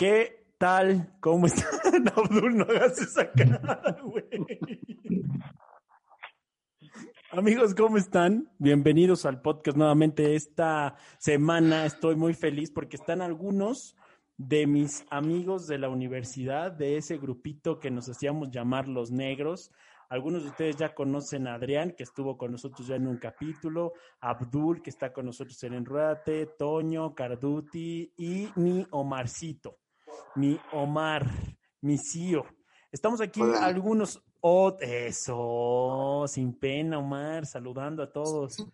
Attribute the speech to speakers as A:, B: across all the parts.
A: ¿Qué tal? ¿Cómo están? Abdul, no hagas esa cara, güey. Amigos, ¿cómo están? Bienvenidos al podcast nuevamente. Esta semana estoy muy feliz porque están algunos de mis amigos de la universidad, de ese grupito que nos hacíamos llamar los negros. Algunos de ustedes ya conocen a Adrián, que estuvo con nosotros ya en un capítulo, Abdul, que está con nosotros en Enruate, Toño, Carduti y mi Omarcito, mi Omar, mi Cío. Estamos aquí algunos, oh, eso, sin pena, Omar, saludando a todos.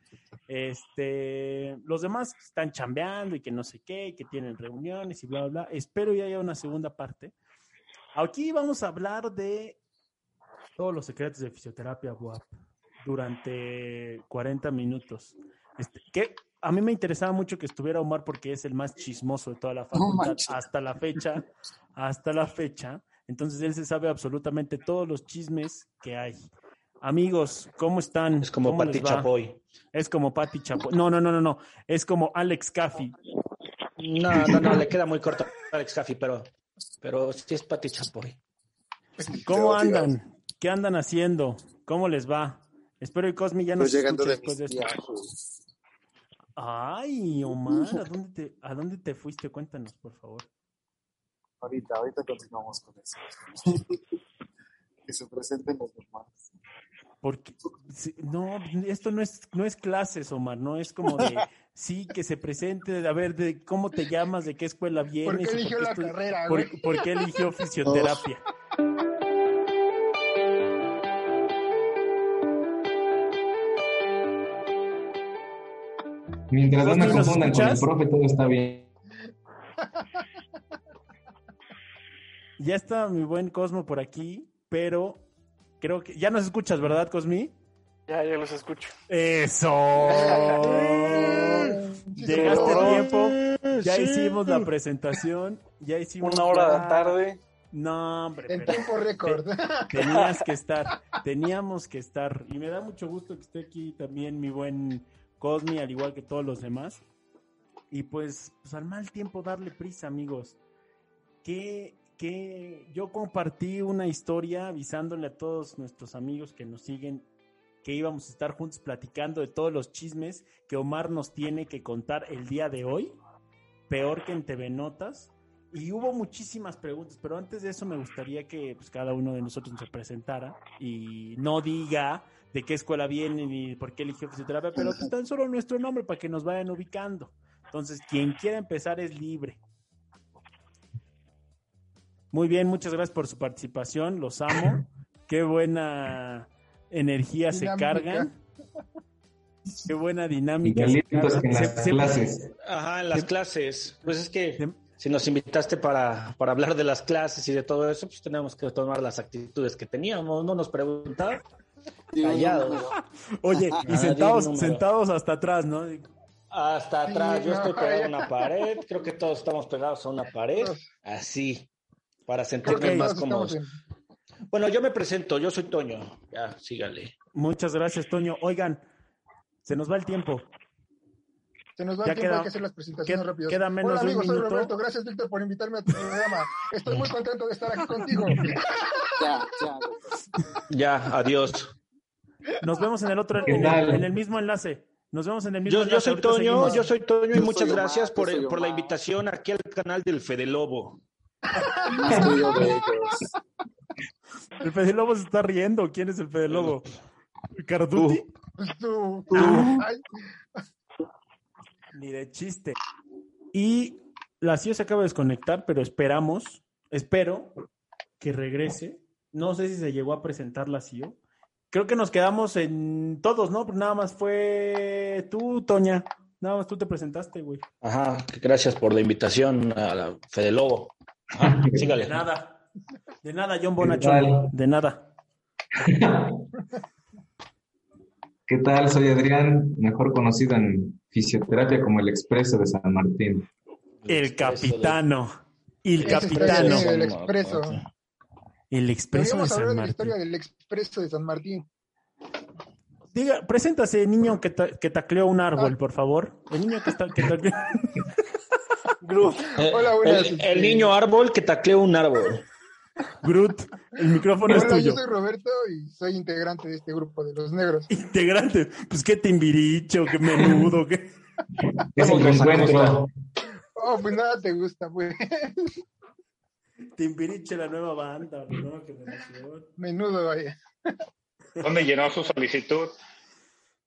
A: Este, los demás están chambeando y que no sé qué, que tienen reuniones y bla, bla, bla. Espero ya haya una segunda parte. Aquí vamos a hablar de todos los secretos de fisioterapia WAP durante 40 minutos. Este, que a mí me interesaba mucho que estuviera Omar porque es el más chismoso de toda la facultad hasta la fecha, hasta la fecha. Entonces él se sabe absolutamente todos los chismes que hay. Amigos, ¿cómo están?
B: Es como Pati Chapoy.
A: Es como Pati Chapoy. No, no, no, no, no. Es como Alex Caffi.
B: No, no, no, le queda muy corto a Alex Caffi, pero, pero sí es Pati Chapoy.
A: ¿Cómo andan? ¿Qué andan haciendo? ¿Cómo les va? Espero que Cosmi ya nos
C: pues llegando de
A: después de esto. Ay, Omar, ¿a dónde, te, ¿a dónde te fuiste? Cuéntanos, por favor.
C: Ahorita, ahorita continuamos con eso. que se presenten los demás.
A: Porque, no, esto no es, no es clases, Omar, no es como de, sí, que se presente, a ver, de cómo te llamas, de qué escuela vienes.
D: ¿Por qué eligió la
A: estoy-
D: carrera?
A: ¿Por qué eligió fisioterapia?
E: Mientras no me
A: ¿Cosmi, nos
E: confundan con el profe, todo está bien.
A: Ya está mi buen Cosmo por aquí, pero creo que, ya nos escuchas, ¿verdad, Cosmi?
D: Ya, ya los escucho.
A: Eso. Llegaste a tiempo. Ya hicimos la presentación. Ya hicimos
D: Una hora de la tarde.
A: No, hombre.
D: En
A: pero
D: tiempo récord.
A: tenías que estar. Teníamos que estar. Y me da mucho gusto que esté aquí también mi buen Cosmi, al igual que todos los demás. Y pues, pues al mal tiempo darle prisa, amigos. Que, que yo compartí una historia avisándole a todos nuestros amigos que nos siguen que íbamos a estar juntos platicando de todos los chismes que Omar nos tiene que contar el día de hoy, peor que en TV Notas. Y hubo muchísimas preguntas, pero antes de eso me gustaría que pues, cada uno de nosotros se presentara y no diga de qué escuela viene ni por qué eligió fisioterapia, pero pues, tan solo nuestro nombre para que nos vayan ubicando. Entonces, quien quiera empezar es libre. Muy bien, muchas gracias por su participación, los amo. Qué buena energía se cargan. Qué buena dinámica. se
E: Igualitos
A: cargan.
E: que en las
A: Se- se-
E: clases.
B: Ajá, en las clases. Pues es que
A: se-
B: si nos invitaste para, para hablar de las clases y de todo eso, pues tenemos que tomar las actitudes que teníamos. No nos preguntaban. Callados.
A: Oye, y sentados, sentados hasta atrás, ¿no?
B: Hasta atrás,
D: Sí,
B: yo estoy pegado a una pared, creo que todos estamos pegados a una pared, así, para sentirnos más cómodos. Bueno, yo me presento, yo soy Toño. Ya, sígale.
A: Muchas gracias, Toño. Oigan, se nos va el tiempo.
D: Se nos va
A: Ya
D: el tiempo,
A: queda-
D: hay que hacer las presentaciones
A: queda-
D: rápidas.
A: queda menos
D: Hola,
A: de un
D: amigos, soy
A: minuto.
D: Roberto. Gracias, Víctor, por invitarme a tu programa. Estoy muy contento de estar aquí contigo.
C: Ya, ya.
B: Ya, adiós.
A: Nos vemos en el otro,
E: ¿Qué
A: en el, en el mismo enlace. Nos vemos en el mismo
B: Yo,
A: enlace.
B: yo soy Toño,
A: seguimos.
B: yo soy Toño y
C: Yo
B: muchas
C: Omar,
B: gracias por, por la invitación aquí al canal del Fede Lobo.
A: El Fede Lobo se está riendo. ¿Quién es el Fede Lobo? ¿Carduti?
D: Pues tú.
A: Ah.
D: Ay,
A: Ni de chiste. Y la CIO se acaba de desconectar, pero esperamos, espero que regrese. No sé si se llegó a presentar la CIO. Creo que nos quedamos en todos, ¿no? Nada más fue tú, Toña. Nada más tú te presentaste, güey.
B: Ajá, gracias por la invitación a la Fede Lobo. Ajá, sígale.
A: De nada. De nada, John
E: ¿Qué
A: Bonacho.
E: tal?
A: De nada.
E: ¿Qué tal? Soy Adrián, mejor conocido en fisioterapia como el Expreso de San Martín.
A: El capitano. El capitano.
D: el expreso.
A: El expreso de San
D: la
A: Martín.
D: historia del expreso de San Martín.
A: Diga, preséntase, niño que, ta- que tacleó un árbol,
D: Ah.
A: por favor. El niño que, está, que tacleó.
B: Eh,
D: Hola, buenas.
B: el, el niño árbol que tacleó un árbol.
A: Groot, el micrófono es
D: Hola,
A: tuyo.
D: yo soy Roberto y soy integrante de este grupo de los negros.
A: Integrante. Pues qué timbiricho, qué menudo, qué.
E: Es el reencuentro.
D: Oh, pues nada te gusta, pues.
A: Timbiriche, la nueva banda, nueva generación.
D: Menudo, vaya.
F: ¿Dónde llenó su solicitud?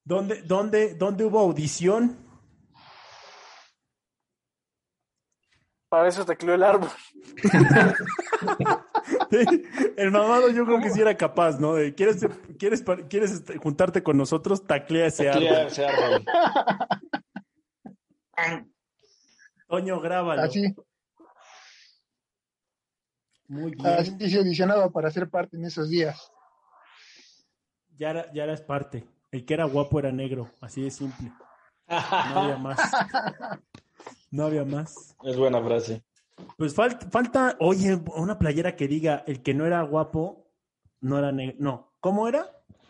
A: ¿Dónde, dónde, dónde hubo audición?
G: Para eso tecleó el árbol.
A: El mamado yo creo que sí era capaz, ¿no? De, ¿Quieres, quieres, quieres este, juntarte con nosotros? Taclea ese
B: Taclea
A: árbol.
B: ese árbol.
A: Toño, grábalo.
D: Así,
A: Muy bien.
D: así se audicionaba para ser parte en esos días.
A: Ya, era- ya eras parte. El que era guapo era negro. Así de simple. No había más. No había más.
B: Es buena frase.
A: Pues falta, falta, oye, una playera que diga el que no era guapo no era negro. No, ¿cómo era?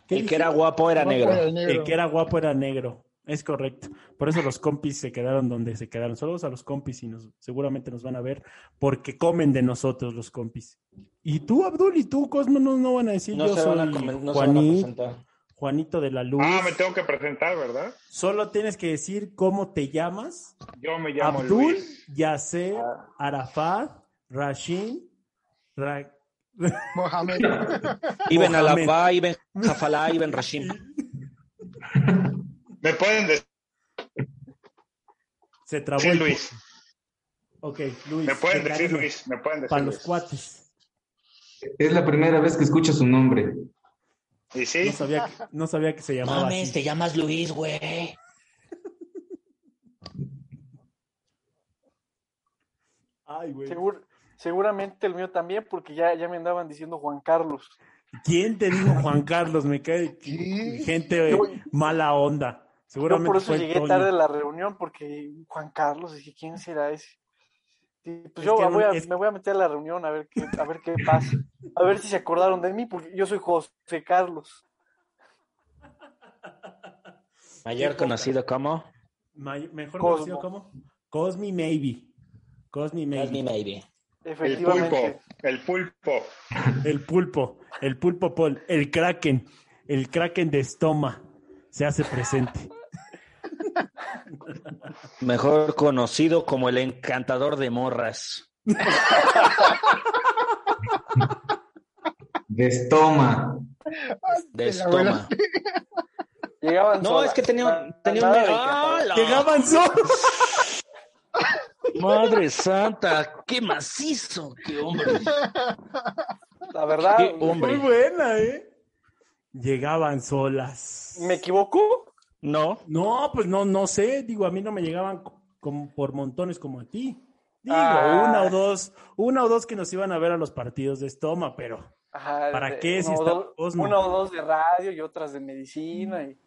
A: ¿Qué
B: El
A: dije?
B: que era guapo era
D: Guapo
B: negro.
D: era negro.
A: El que era guapo era negro. Es correcto. Por eso los compis se quedaron donde se quedaron. Saludos a los compis y nos, seguramente nos van a ver porque comen de nosotros los compis. Y tú, Abdul, y tú, Cosmo, no, no van a decir
B: No
A: yo
B: se van a
A: soy
B: comen- no se van a
A: Juanito,
B: presentar.
A: Juanito de la Luz.
F: Ah, me tengo que presentar, ¿verdad?
A: Solo tienes que decir cómo te llamas.
F: Yo me llamo
A: Abdul,
F: Luis.
A: Yasser, Arafat, Rashid, Ra-
D: Mohamed.
B: Ibn. Alabá, Ibn Jafalá, Ibn Rashim.
F: Me pueden decir
A: Se trabó
F: Sí, Luis.
A: Ok, Luis.
F: Me pueden
A: de
F: decir
A: cariño,
F: Luis. Me pueden decir
A: Para los cuates.
E: Es la primera vez que escucho su nombre.
F: ¿Y sí?
A: No sabía, que, no sabía que se llamaba
B: Mames,
A: así.
B: te llamas Luis, güey.
A: Ay, güey.
G: Segur- seguramente el mío también, porque ya, ya me andaban diciendo Juan Carlos.
A: ¿Quién te dijo Juan Carlos? Me cae gente eh,
G: Yo-
A: mala onda.
G: Yo
A: Seguramente
G: por eso llegué
A: Toño.
G: tarde a la reunión, porque Juan Carlos, dije, ¿quién será ese? Pues
A: Es
G: yo
A: que
G: voy a-
A: es-
G: me voy a meter a la reunión a ver qué, a ver qué pasa. A ver si se acordaron de mí, porque yo soy José Carlos.
B: Ayer conocido como
A: May- mejor
G: Cosmo.
A: conocido como Cosmi Maybe. Cosmi Maybe.
B: Cosme Maybe.
F: El
G: Efectivamente.
F: pulpo. El pulpo.
A: El pulpo. El pulpo Paul. El kraken. El kraken de estoma. Se hace presente.
B: Mejor conocido como el encantador de morras.
E: De estoma.
B: De estoma.
G: Llegaban
B: No,
G: solas.
B: es que tenía, tenía un... ¡Ah, la
A: Llegaban solos.
B: Madre santa, qué macizo, qué hombre.
G: La verdad,
B: Qué
A: Muy
B: hombre.
A: buena, ¿eh? Llegaban solas.
G: ¿me equivoco?
B: No,
A: No, pues no, no sé. Digo, a mí no me llegaban co- como por montones como a ti. Digo,
G: Ah.
A: una o dos, una o dos que nos iban a ver a los partidos de estoma, pero
G: Ajá,
A: ¿Para
G: de-
A: qué si está
G: dos-? Una o dos de radio y otras de medicina. Y...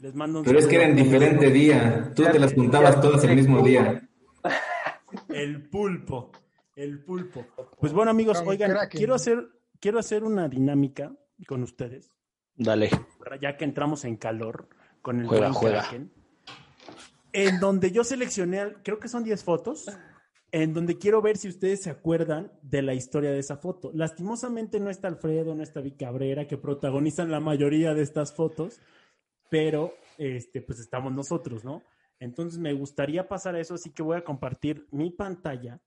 A: les mando un
E: Pero es que era en diferente día. Tú te las juntabas todas el mismo día.
A: El pulpo, el pulpo. Pues bueno, amigos,
D: Con
A: oigan, quiero hacer, quiero hacer una dinámica con ustedes,
B: dale.
A: ya que entramos en calor con el
B: Juega, juega.
A: Kraken, en donde yo seleccioné, creo que son 10 fotos, en donde quiero ver si ustedes se acuerdan de la historia de esa foto. Lastimosamente no está Alfredo, no está Vic Cabrera, que protagonizan la mayoría de estas fotos, pero este, pues estamos nosotros, ¿no? Entonces me gustaría pasar a eso, así que voy a compartir mi pantalla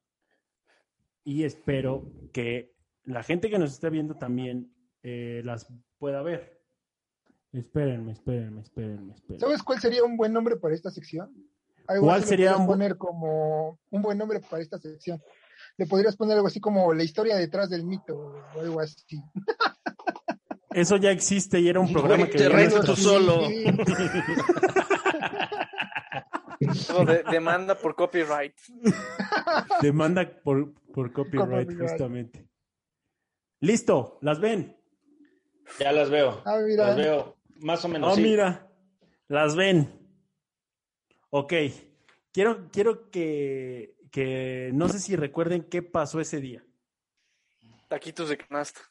A: y espero que la gente que nos esté viendo también eh, las pueda ver. Espérenme, espérenme, espérenme, espérenme.
D: ¿Sabes cuál sería un buen nombre para esta sección? Algo
A: ¿Cuál sería un
D: poner como un buen nombre para esta sección? Le podrías poner algo así como la historia detrás del mito o algo así.
A: Eso ya existe y era un programa que
B: te reto tú solo.
D: Sí,
G: Luego de- demanda por copyright.
A: Demanda por, por copyright,
D: Copyright.
A: justamente. Listo, ¿las ven?
B: Ya las veo.
D: Ah, mira.
B: Las veo. Más o menos.
A: Oh,
B: sí.
A: mira, las ven. Ok, quiero, quiero que, que no sé si recuerden qué pasó ese día.
G: Taquitos de canasta.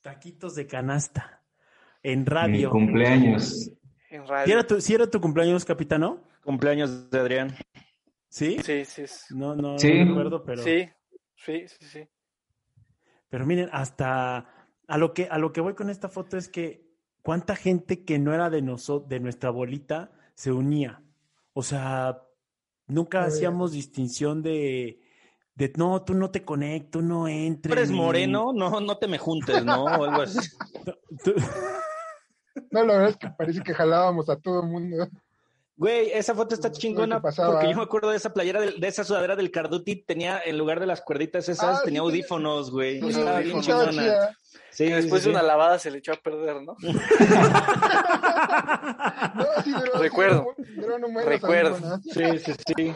A: Taquitos de canasta en
E: Mi
A: radio.
E: cumpleaños.
G: En
A: ¿Si
G: radio.
A: era, tu, si era tu cumpleaños, capitano?
B: Cumpleaños de Adrián.
A: ¿Sí?
G: Sí, sí.
A: No, no,
E: Sí.
A: no recuerdo, pero.
G: Sí, sí, sí, sí.
A: Pero miren, hasta a lo que a lo que voy con esta foto es que cuánta gente que no era de nosotros, de nuestra bolita, se unía. O sea, nunca
D: Oye.
A: hacíamos distinción de, de no, tú no te conectas, tú no entres.
B: ¿Eres
A: ni-
B: moreno? No, no te me juntes, ¿no? O algo así.
A: tú-
D: No, la verdad es que parece que jalábamos a todo el mundo.
B: Güey, esa foto está chingona porque yo me acuerdo de esa playera, del- de, esa sudadera del Carduti, tenía, en lugar de las cuerditas esas,
D: Ah,
B: tenía
D: sí,
B: audífonos, güey.
G: Los
B: Estaba bien chingona.
D: chida.
B: Sí,
G: Y
B: sí,
G: después
B: sí.
G: de una lavada se le echó a perder, ¿no?
D: No, sí, duró-
G: Recuerdo.
D: un buen
G: Recuerdo.
B: Sí, sí, sí.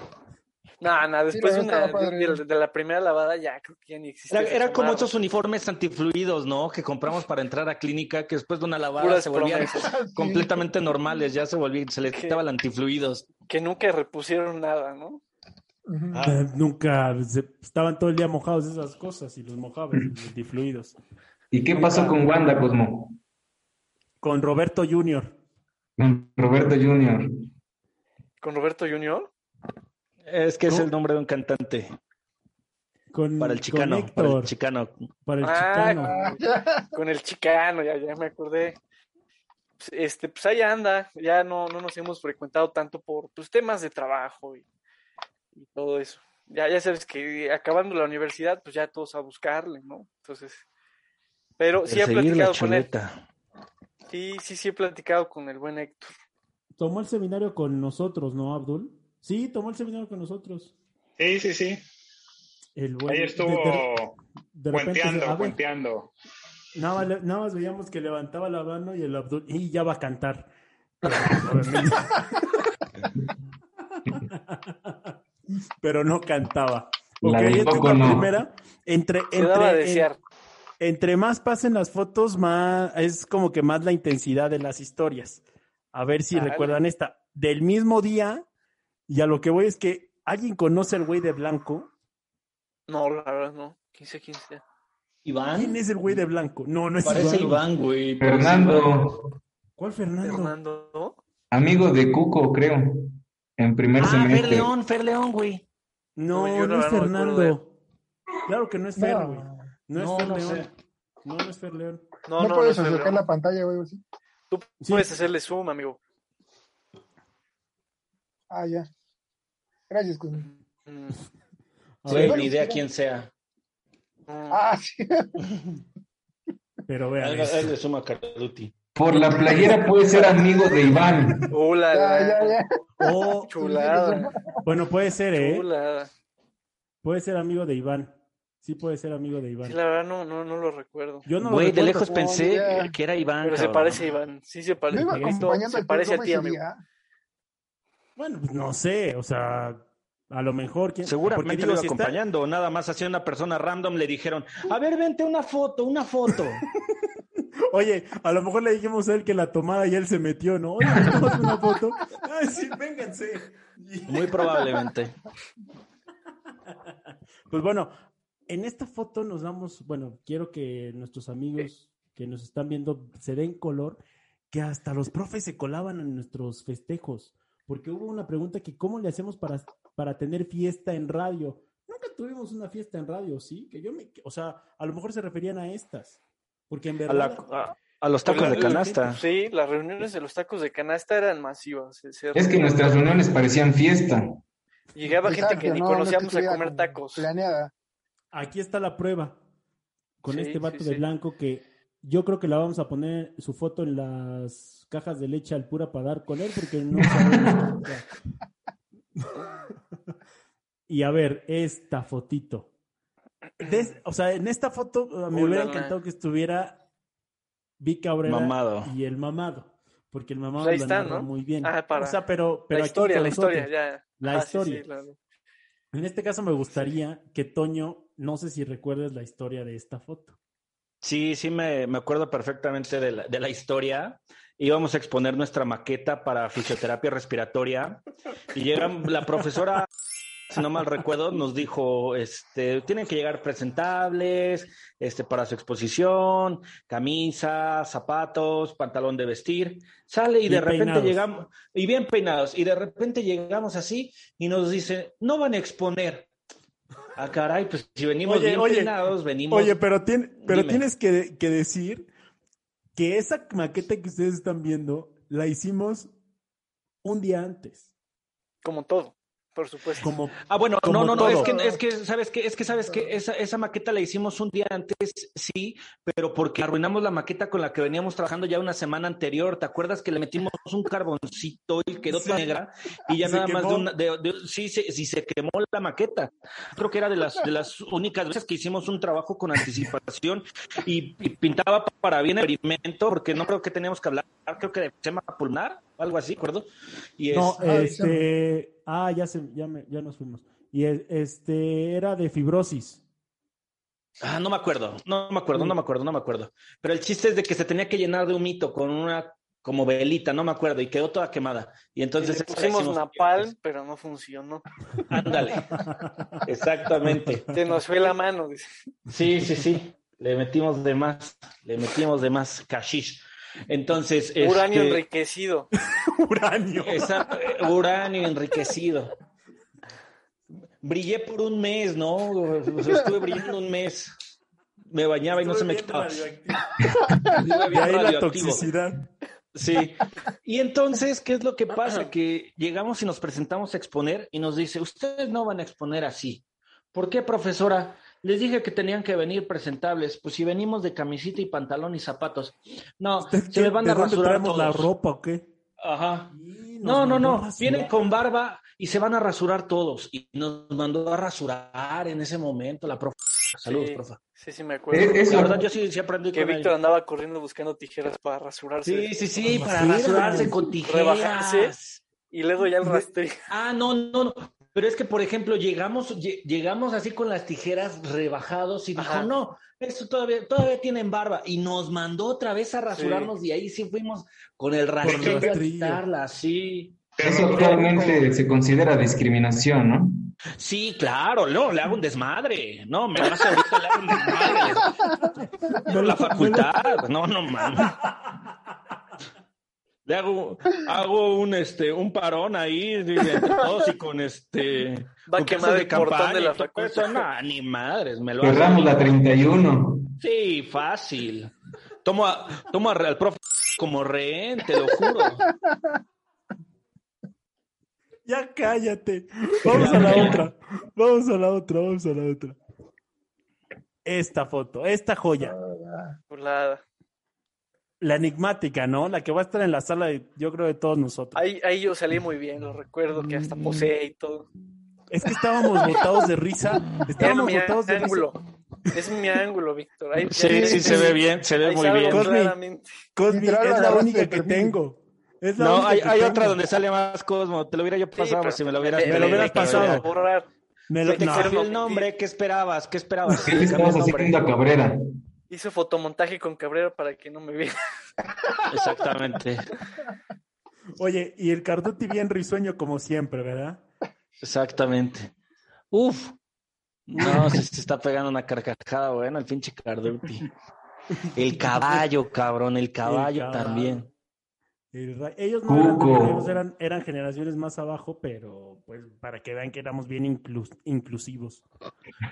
G: No, no, después
D: verdad
G: una, de, la primera lavada ya creo que ya ni existe.
B: Era, como esos uniformes antifluidos, ¿no? Que compramos para entrar a clínica, que después de una lavada
G: Puras
B: se volvían
G: promesas.
B: completamente normales, ya se volvían, se les quitaba el antifluidos.
G: Que nunca repusieron nada, ¿no?
B: Ah.
A: Nunca se- estaban todo el día mojados de esas cosas y los mojaban, los difluidos.
E: ¿Y qué pasó con Wanda, Cosmo?
A: Con Roberto Junior.
E: Con Roberto Junior.
G: Con Roberto Junior.
B: Es que es el nombre de un cantante.
A: Con,
B: Para el
A: con
B: chicano, para el chicano.
A: para el
G: Ah,
A: chicano.
G: Con el chicano, ya, ya me acordé. Pues, Este, pues ahí anda, ya no, no nos hemos frecuentado tanto por pues, temas de trabajo y, y todo eso. Ya, ya sabes que acabando la universidad, pues ya todos a buscarle, ¿no? Entonces, pero sí he platicado con él.
B: chuleta.
G: Sí, sí, sí he platicado con el buen Héctor.
A: Tomó el seminario con nosotros, ¿no, Abdul? Sí, tomó el seminario con nosotros.
F: Sí, sí, sí.
A: El buen,
F: Ahí estuvo
A: de- de- de se- ver,
F: puenteando.
A: Nada, más nada más veíamos que levantaba la mano y el Abdul, y ya va a cantar. Pero, no cantaba. Esta es
E: Coco
A: la
E: no.
A: primera. Entre, entre, entre más pasen las fotos, más es como que más la intensidad de las historias. A ver si
G: Dale.
A: recuerdan esta. Del mismo día, y a lo que voy es que alguien conoce al güey de blanco.
G: No, la verdad no. 15, 15.
A: ¿Quién
B: Iván.
A: es el güey de blanco? No, no es
B: Parece
A: Iván.
B: Iván, güey. parece Iván.
E: Fernando,
A: ¿Cuál Fernando?
G: Fernando,
E: amigo de Cuco, creo, en primer
B: Ah, Fer
E: semestre.
B: León, Fer León, güey.
A: No,
G: No,
A: es Fernando. Claro que no es Fer, güey.
D: No,
A: No, es Fer
B: no
A: León.
B: sé.
A: No, no es Fer León.
G: No,
D: no,
G: no,
D: puedes
G: no,
D: acercar
G: Fer,
D: la pantalla, güey. así.
G: Tú
A: Sí.
G: puedes hacerle zoom, amigo.
D: Ah, ya. Gracias, Cosmo.
G: Mm,
A: A
B: Sí,
A: ver,
B: ni idea quién sea.
G: mm.
D: Ah, sí.
A: pero vean.
B: Ahí
A: es-
B: le suma Carduti.
E: Por la playera puede ser amigo de Iván.
G: Hola,
D: Ya, ya, ya.
A: Oh,
G: chulada,
A: bueno, puede ser, ¿eh?
G: chulada.
A: Puede ser amigo de Iván. Sí puede ser amigo de Iván.
G: Sí, la verdad no, no, no lo recuerdo.
A: Yo no lo
B: Güey, de lejos
D: Oh,
B: pensé
D: ya.
B: que era Iván.
G: Pero se parece a Iván. Sí, se
D: Yo
G: parece.
D: iba acompañando
G: Se parece a ti, amigo.
A: Bueno, pues no sé, o sea, a lo mejor. ¿quién?
B: Seguramente lo
A: digo,
B: iba
A: si está-
B: acompañando, nada más hacía una persona random, le dijeron, a ver, vente una foto, una foto.
A: Oye, a lo mejor le dijimos a él que la tomara y él se metió, ¿no? Oye, ¿nos tomamos una foto? Ay, sí, vénganse.
B: Muy probablemente.
A: Pues bueno, en esta foto nos damos, bueno, quiero que nuestros amigos que nos están viendo se den color, que hasta los profes se colaban en nuestros festejos, porque hubo una pregunta que cómo le hacemos para, para tener fiesta en radio. Nunca tuvimos una fiesta en radio, ¿sí? Que yo me, o sea, a lo mejor se referían a estas, porque en
B: A, la-
A: verdad...
B: a- a los tacos de
G: la-
B: canasta.
G: Sí, las reuniones de los tacos de canasta eran masivas.
E: Es que nuestras reuniones parecían fiesta.
G: Llegaba gente que ni
D: no,
G: conocíamos a comer tacos.
D: Planeada.
A: Aquí está la prueba con
G: Sí,
A: este vato
G: sí,
A: de
G: sí.
A: blanco que yo creo que la vamos a poner su foto en las cajas de leche al pura para dar con él porque no sabemos. y a ver, esta fotito. De- o sea, en esta foto me hubiera encantado que estuviera Vic Cabrera
B: Mamado.
A: y el mamado, porque el mamado
G: Pues
A: lo
G: está,
A: muy bien.
G: Ah, para-
A: O sea, pero, pero
G: la historia, la historia, ya.
A: La
G: Ah,
A: historia.
G: sí, claro.
A: En este caso me gustaría que Toño, no sé si recuerdas la historia de esta foto.
B: Sí, sí, me, me acuerdo perfectamente de la, de la historia. Íbamos a exponer nuestra maqueta para fisioterapia respiratoria y llega la profesora si no mal recuerdo, nos dijo, este, tienen que llegar presentables, este, para su exposición, camisa, zapatos, pantalón de vestir. Sale y
A: Bien
B: de repente
A: peinados.
B: llegamos, y bien peinados, y de repente llegamos así y nos dice, no van a exponer. Ah, caray, pues si venimos
A: Oye,
B: bien
A: oye,
B: peinados, venimos.
A: Oye, pero, tiene, pero
B: Dime.
A: tienes que, que decir que esa maqueta que ustedes están viendo la hicimos un día antes.
G: Como todo, por supuesto.
A: Como
B: Ah, bueno,
A: Como
B: no, no, no, es que, es que, ¿sabes qué? Es que, ¿sabes qué? Esa, esa maqueta la hicimos un día antes, sí, pero porque arruinamos la maqueta con la que veníamos trabajando ya una semana anterior. ¿Te acuerdas que le metimos un carboncito y quedó toda
A: Sí.
B: negra? Y ya
A: Se
B: nada más de una, de, de- sí, sí, sí, se quemó la maqueta. Creo que era de las, de las únicas veces que hicimos un trabajo con anticipación y, y pintaba para bien el experimento, porque no creo que teníamos que hablar, creo que de tema pulmonar, algo así, ¿acuerdo? Y
A: No,
B: es,
D: Ah,
A: este. Ah, ya, se, ya, me- ya nos fuimos. Y el- este era de fibrosis.
B: Ah, no me acuerdo, no me acuerdo, no me acuerdo, no me acuerdo. Pero el chiste es de que se tenía que llenar de un mito con una como velita, no me acuerdo, y quedó toda quemada. Y
G: Y
B: entonces
G: le
B: esa la
G: pusimos
B: hicimos
G: napalm, pero no funcionó.
B: Ándale, exactamente.
G: Se nos fue la mano. dice.
B: Sí, sí, sí. Le metimos de más, le metimos de más cashish. Entonces,
G: Uranio
B: este,
G: enriquecido.
A: Uranio.
B: esa- uranio enriquecido. Brillé por un mes, ¿no? O sea, estuve brillando un mes. Me bañaba y no se me quitaba. Bien
A: ahí la toxicidad.
B: Sí. Y entonces, ¿qué es lo que pasa? Que llegamos y nos presentamos a exponer y nos dice, ustedes no van a exponer así. ¿Por qué, profesora? Les dije que tenían que venir presentables. Pues si venimos de camisita y pantalón y zapatos. No, se les van
A: ¿De
B: a rasurar
A: traemos la
B: todos.
A: ropa o qué?
B: Ajá. No, no, no. Vienen con barba y se van a rasurar todos. Y nos mandó a rasurar en ese momento la profe. Saludos,
G: Sí,
B: profe.
G: Sí, sí, me acuerdo.
E: Es- es-
B: La verdad, yo sí, sí aprendí
G: que
B: con
G: Víctor
B: ella.
G: andaba corriendo buscando tijeras para rasurarse.
B: Sí, sí, sí, para rasurarse con tijeras.
G: Rebajarse. Y luego ya el rastreo.
B: Ah, no, no, no. Pero es que, por ejemplo, llegamos, lle- llegamos así con las tijeras rebajados y dijo,
G: Ajá.
B: no, eso todavía, todavía tienen barba. Y nos mandó otra vez a rasurarnos y ahí sí fuimos con el a quitarla, sí.
E: Eso actualmente se considera discriminación, ¿no?
B: Sí, claro, no, le hago un desmadre. No, me vas ahorita le hago un desmadre. Por la facultad. No, no mames. Le hago, hago un este, un parón ahí entre todos y con este.
G: Va a
B: con
G: quemar
B: casas
G: el portón de la
B: eso. No, ni madres, me lo.
E: Cerramos la 31.
B: Sí, fácil. Tomo, a- tomo a- al profe como rehén, te lo juro.
A: Ya cállate. Vamos a la otra. Vamos a la otra, vamos a la otra. Esta foto, esta joya.
G: Chulada.
A: La enigmática, ¿no? La que va a estar en la sala, de, yo creo, de todos nosotros.
G: Ahí, ahí yo salí muy bien, lo recuerdo que hasta posee y todo.
A: Es que estábamos botados de risa.
G: Es
A: Estábamos
G: mi
A: botados de risa.
G: ángulo. Es mi ángulo, Víctor. Ahí,
B: Sí,
G: ahí-
B: sí, se ve bien, se ve
G: ahí
B: muy bien.
A: Cosmi. es la única que tengo. Es la
B: No,
A: única
B: hay,
A: que
B: hay
A: tengo.
B: otra donde sale más Cosmo. Te lo hubiera yo pasado
G: pero
B: si me lo hubieras
A: me lo hubieras pasado. Me lo-
B: te
A: no,
B: cambió el nombre, ¿qué esperabas? ¿Qué esperabas?
E: ¿Qué haciendo a Cabrera?
G: Hice fotomontaje con Cabrera para que no me viera.
B: Exactamente,
A: Oye, y el Carduti bien risueño como siempre, ¿verdad?
B: exactamente. Uf, no, se, se está pegando una carcajada buena el pinche Carduti. El caballo, cabrón, el caballo
A: caballo.
B: también.
A: Ellos no eran, eran, eran generaciones más abajo, pero pues para que vean que éramos bien inclus- inclusivos.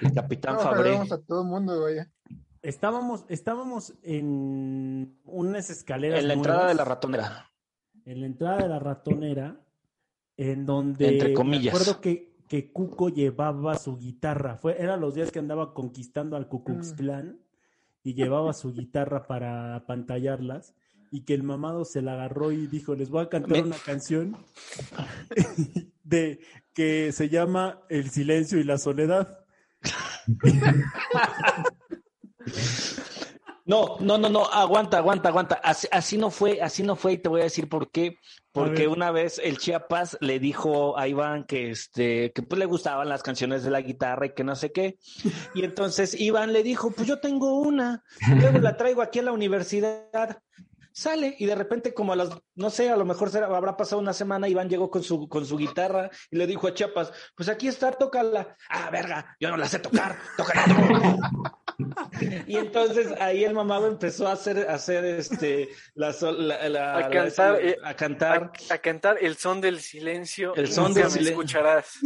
B: El capitán
D: No,
B: Fabré.
D: a todo el mundo, vaya.
A: Estábamos, estábamos en unas escaleras.
B: En la entrada
A: nuevas,
B: de la ratonera.
A: En la entrada de la ratonera, en donde
B: Entre comillas.
A: me acuerdo que, que Cuco llevaba su guitarra. Fue, eran los días que andaba conquistando al Ku Klux
D: Mm.
A: Klan y llevaba su guitarra para pantallarlas. Y que el mamado se la agarró y dijo: Les voy a cantar
B: Me-
A: una canción de que se llama El silencio y la soledad.
B: No, no, no, no, aguanta, aguanta, aguanta. Así, así no fue, así no fue y te voy a decir por qué. Porque una vez el Chiapas le dijo a Iván que este, que pues le gustaban las canciones de la guitarra y que no sé qué. Y entonces Iván le dijo, pues yo tengo una, luego la traigo aquí a la universidad. sale y de repente como a las, no sé, a lo mejor será- habrá pasado una semana, Iván llegó con su, con su guitarra y le dijo a Chiapas, pues aquí está, tócala. Ah, verga, yo no la sé tocar, tócala. y entonces ahí el mamado empezó a hacer, a hacer este, la, la- la-
G: A
B: la-
G: cantar, eh,
B: a cantar.
G: A, a cantar el son del silencio.
B: El son del silencio.
G: escucharás.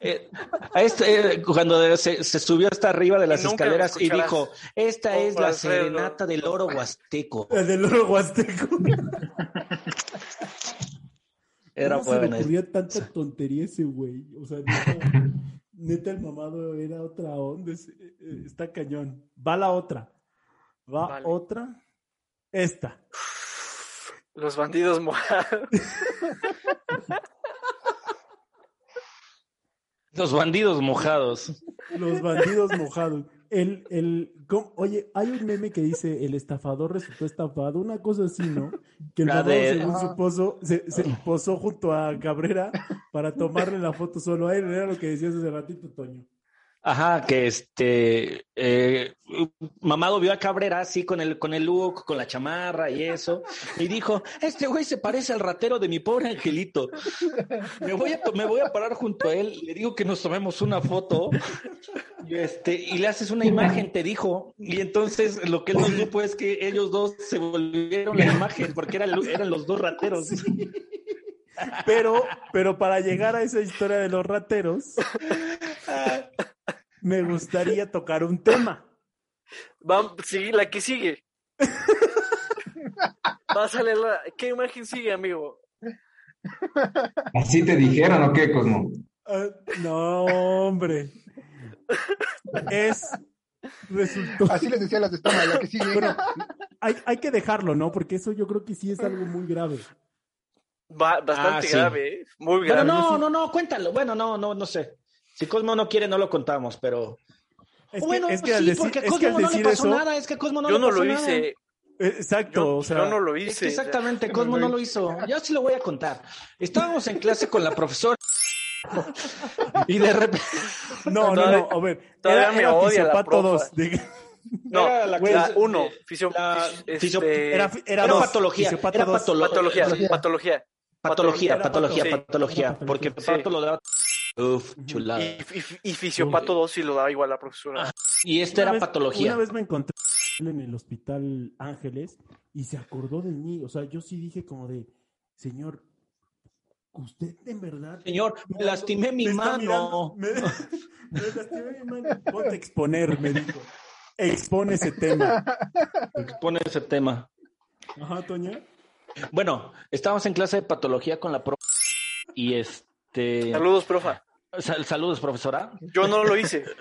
B: Eh, este, eh, cuando se, se subió hasta arriba de las escaleras y dijo, esta
G: Oh,
B: es la serenata del oro huasteco.
A: El del oro huasteco.
B: Era
A: ¿Cómo se le ocurría tanta tontería ese güey? O sea, neta, neta, el mamado era otra onda. ese- eh, Está cañón. Va la otra. Va
G: Vale.
A: otra. Esta.
G: Los bandidos mojados.
B: Los bandidos mojados.
A: Los bandidos mojados. El, el, ¿cómo? Oye, hay un meme que dice el estafador resultó estafado, una cosa así, ¿no? Que el
B: de-
A: según su pozo, se, se posó junto a Cabrera para tomarle la foto solo a él. Era lo que decías hace ratito, Toño.
B: Ajá, que este eh, mamado vio a Cabrera así con el con el look, con la chamarra y eso, y dijo, este güey se parece al ratero de mi pobre angelito. Me voy a me voy a parar junto a él, le digo que nos tomemos una foto y este y le haces una imagen, te dijo, y entonces lo que él no supo es que ellos dos se volvieron la imagen porque eran, eran los dos rateros.
A: Pero, pero para llegar a esa historia de los rateros, me gustaría tocar un tema.
G: Vamos, sigue, la que sigue. Vas a leer la... ¿Qué imagen sigue, amigo?
E: ¿Así te dijeron o qué, Cosmo?
A: Ah, no, hombre. Es. Resultó.
D: Así les decía las Espuma, la que sigue.
A: Hay, hay que dejarlo, ¿no? Porque eso yo creo que sí es algo muy grave.
G: Bastante
B: Ah, sí.
G: grave, ¿eh? Muy grave.
B: no, no, no, cuéntalo. Bueno, no, no, no sé. Si Cosmo no quiere, no lo contamos, pero.
A: Es que,
B: bueno,
A: es que al
B: sí,
A: decir,
B: porque a
A: es
B: Cosmo
A: que al
B: no le pasó
A: eso,
B: nada, es que a Cosmo no
G: yo
B: le
G: no
B: pasó
G: lo
B: nada.
G: hice.
A: eh, exacto,
G: Yo,
A: o sea,
G: yo no lo
B: Es
G: hice.
B: que
G: o sea,
B: exactamente, Cosmo no lo hizo. Yo sí lo voy a contar. Estábamos en clase con la profesora y de repente
A: no, no, no, a ver,
G: todavía
A: era,
G: me
A: era
G: odia la profa.
A: 2, de-
G: No,
B: Era la clase
G: la uno. fisio-
B: la
G: fis-
B: fisio-
G: este,
A: era, era,
B: era
A: dos,
B: patología, era
A: dos.
B: patolo-
G: patología,
D: patología.
G: patología.
B: patología, patología, patología,
A: patología.
B: pato lo daba Uf, chulada.
G: Y, y, y fisiopato 2 sí lo daba igual la profesora.
B: Y este
A: Una
B: era
A: vez-
B: patología.
A: Una vez me encontré en el hospital Ángeles y se acordó de mí. O sea, yo sí dije como de, señor, usted en verdad...
B: Señor, me lastimé mi
A: Me
B: mano.
A: mirando, me, me lastimé mi mano. Ponte a exponer, me dijo. Expone ese tema.
B: Pone ese tema.
A: Ajá, Toña.
B: Bueno, estábamos en clase de patología con la pro y este
G: Saludos, profa.
B: Sal- saludos, profesora.
G: Yo no lo hice.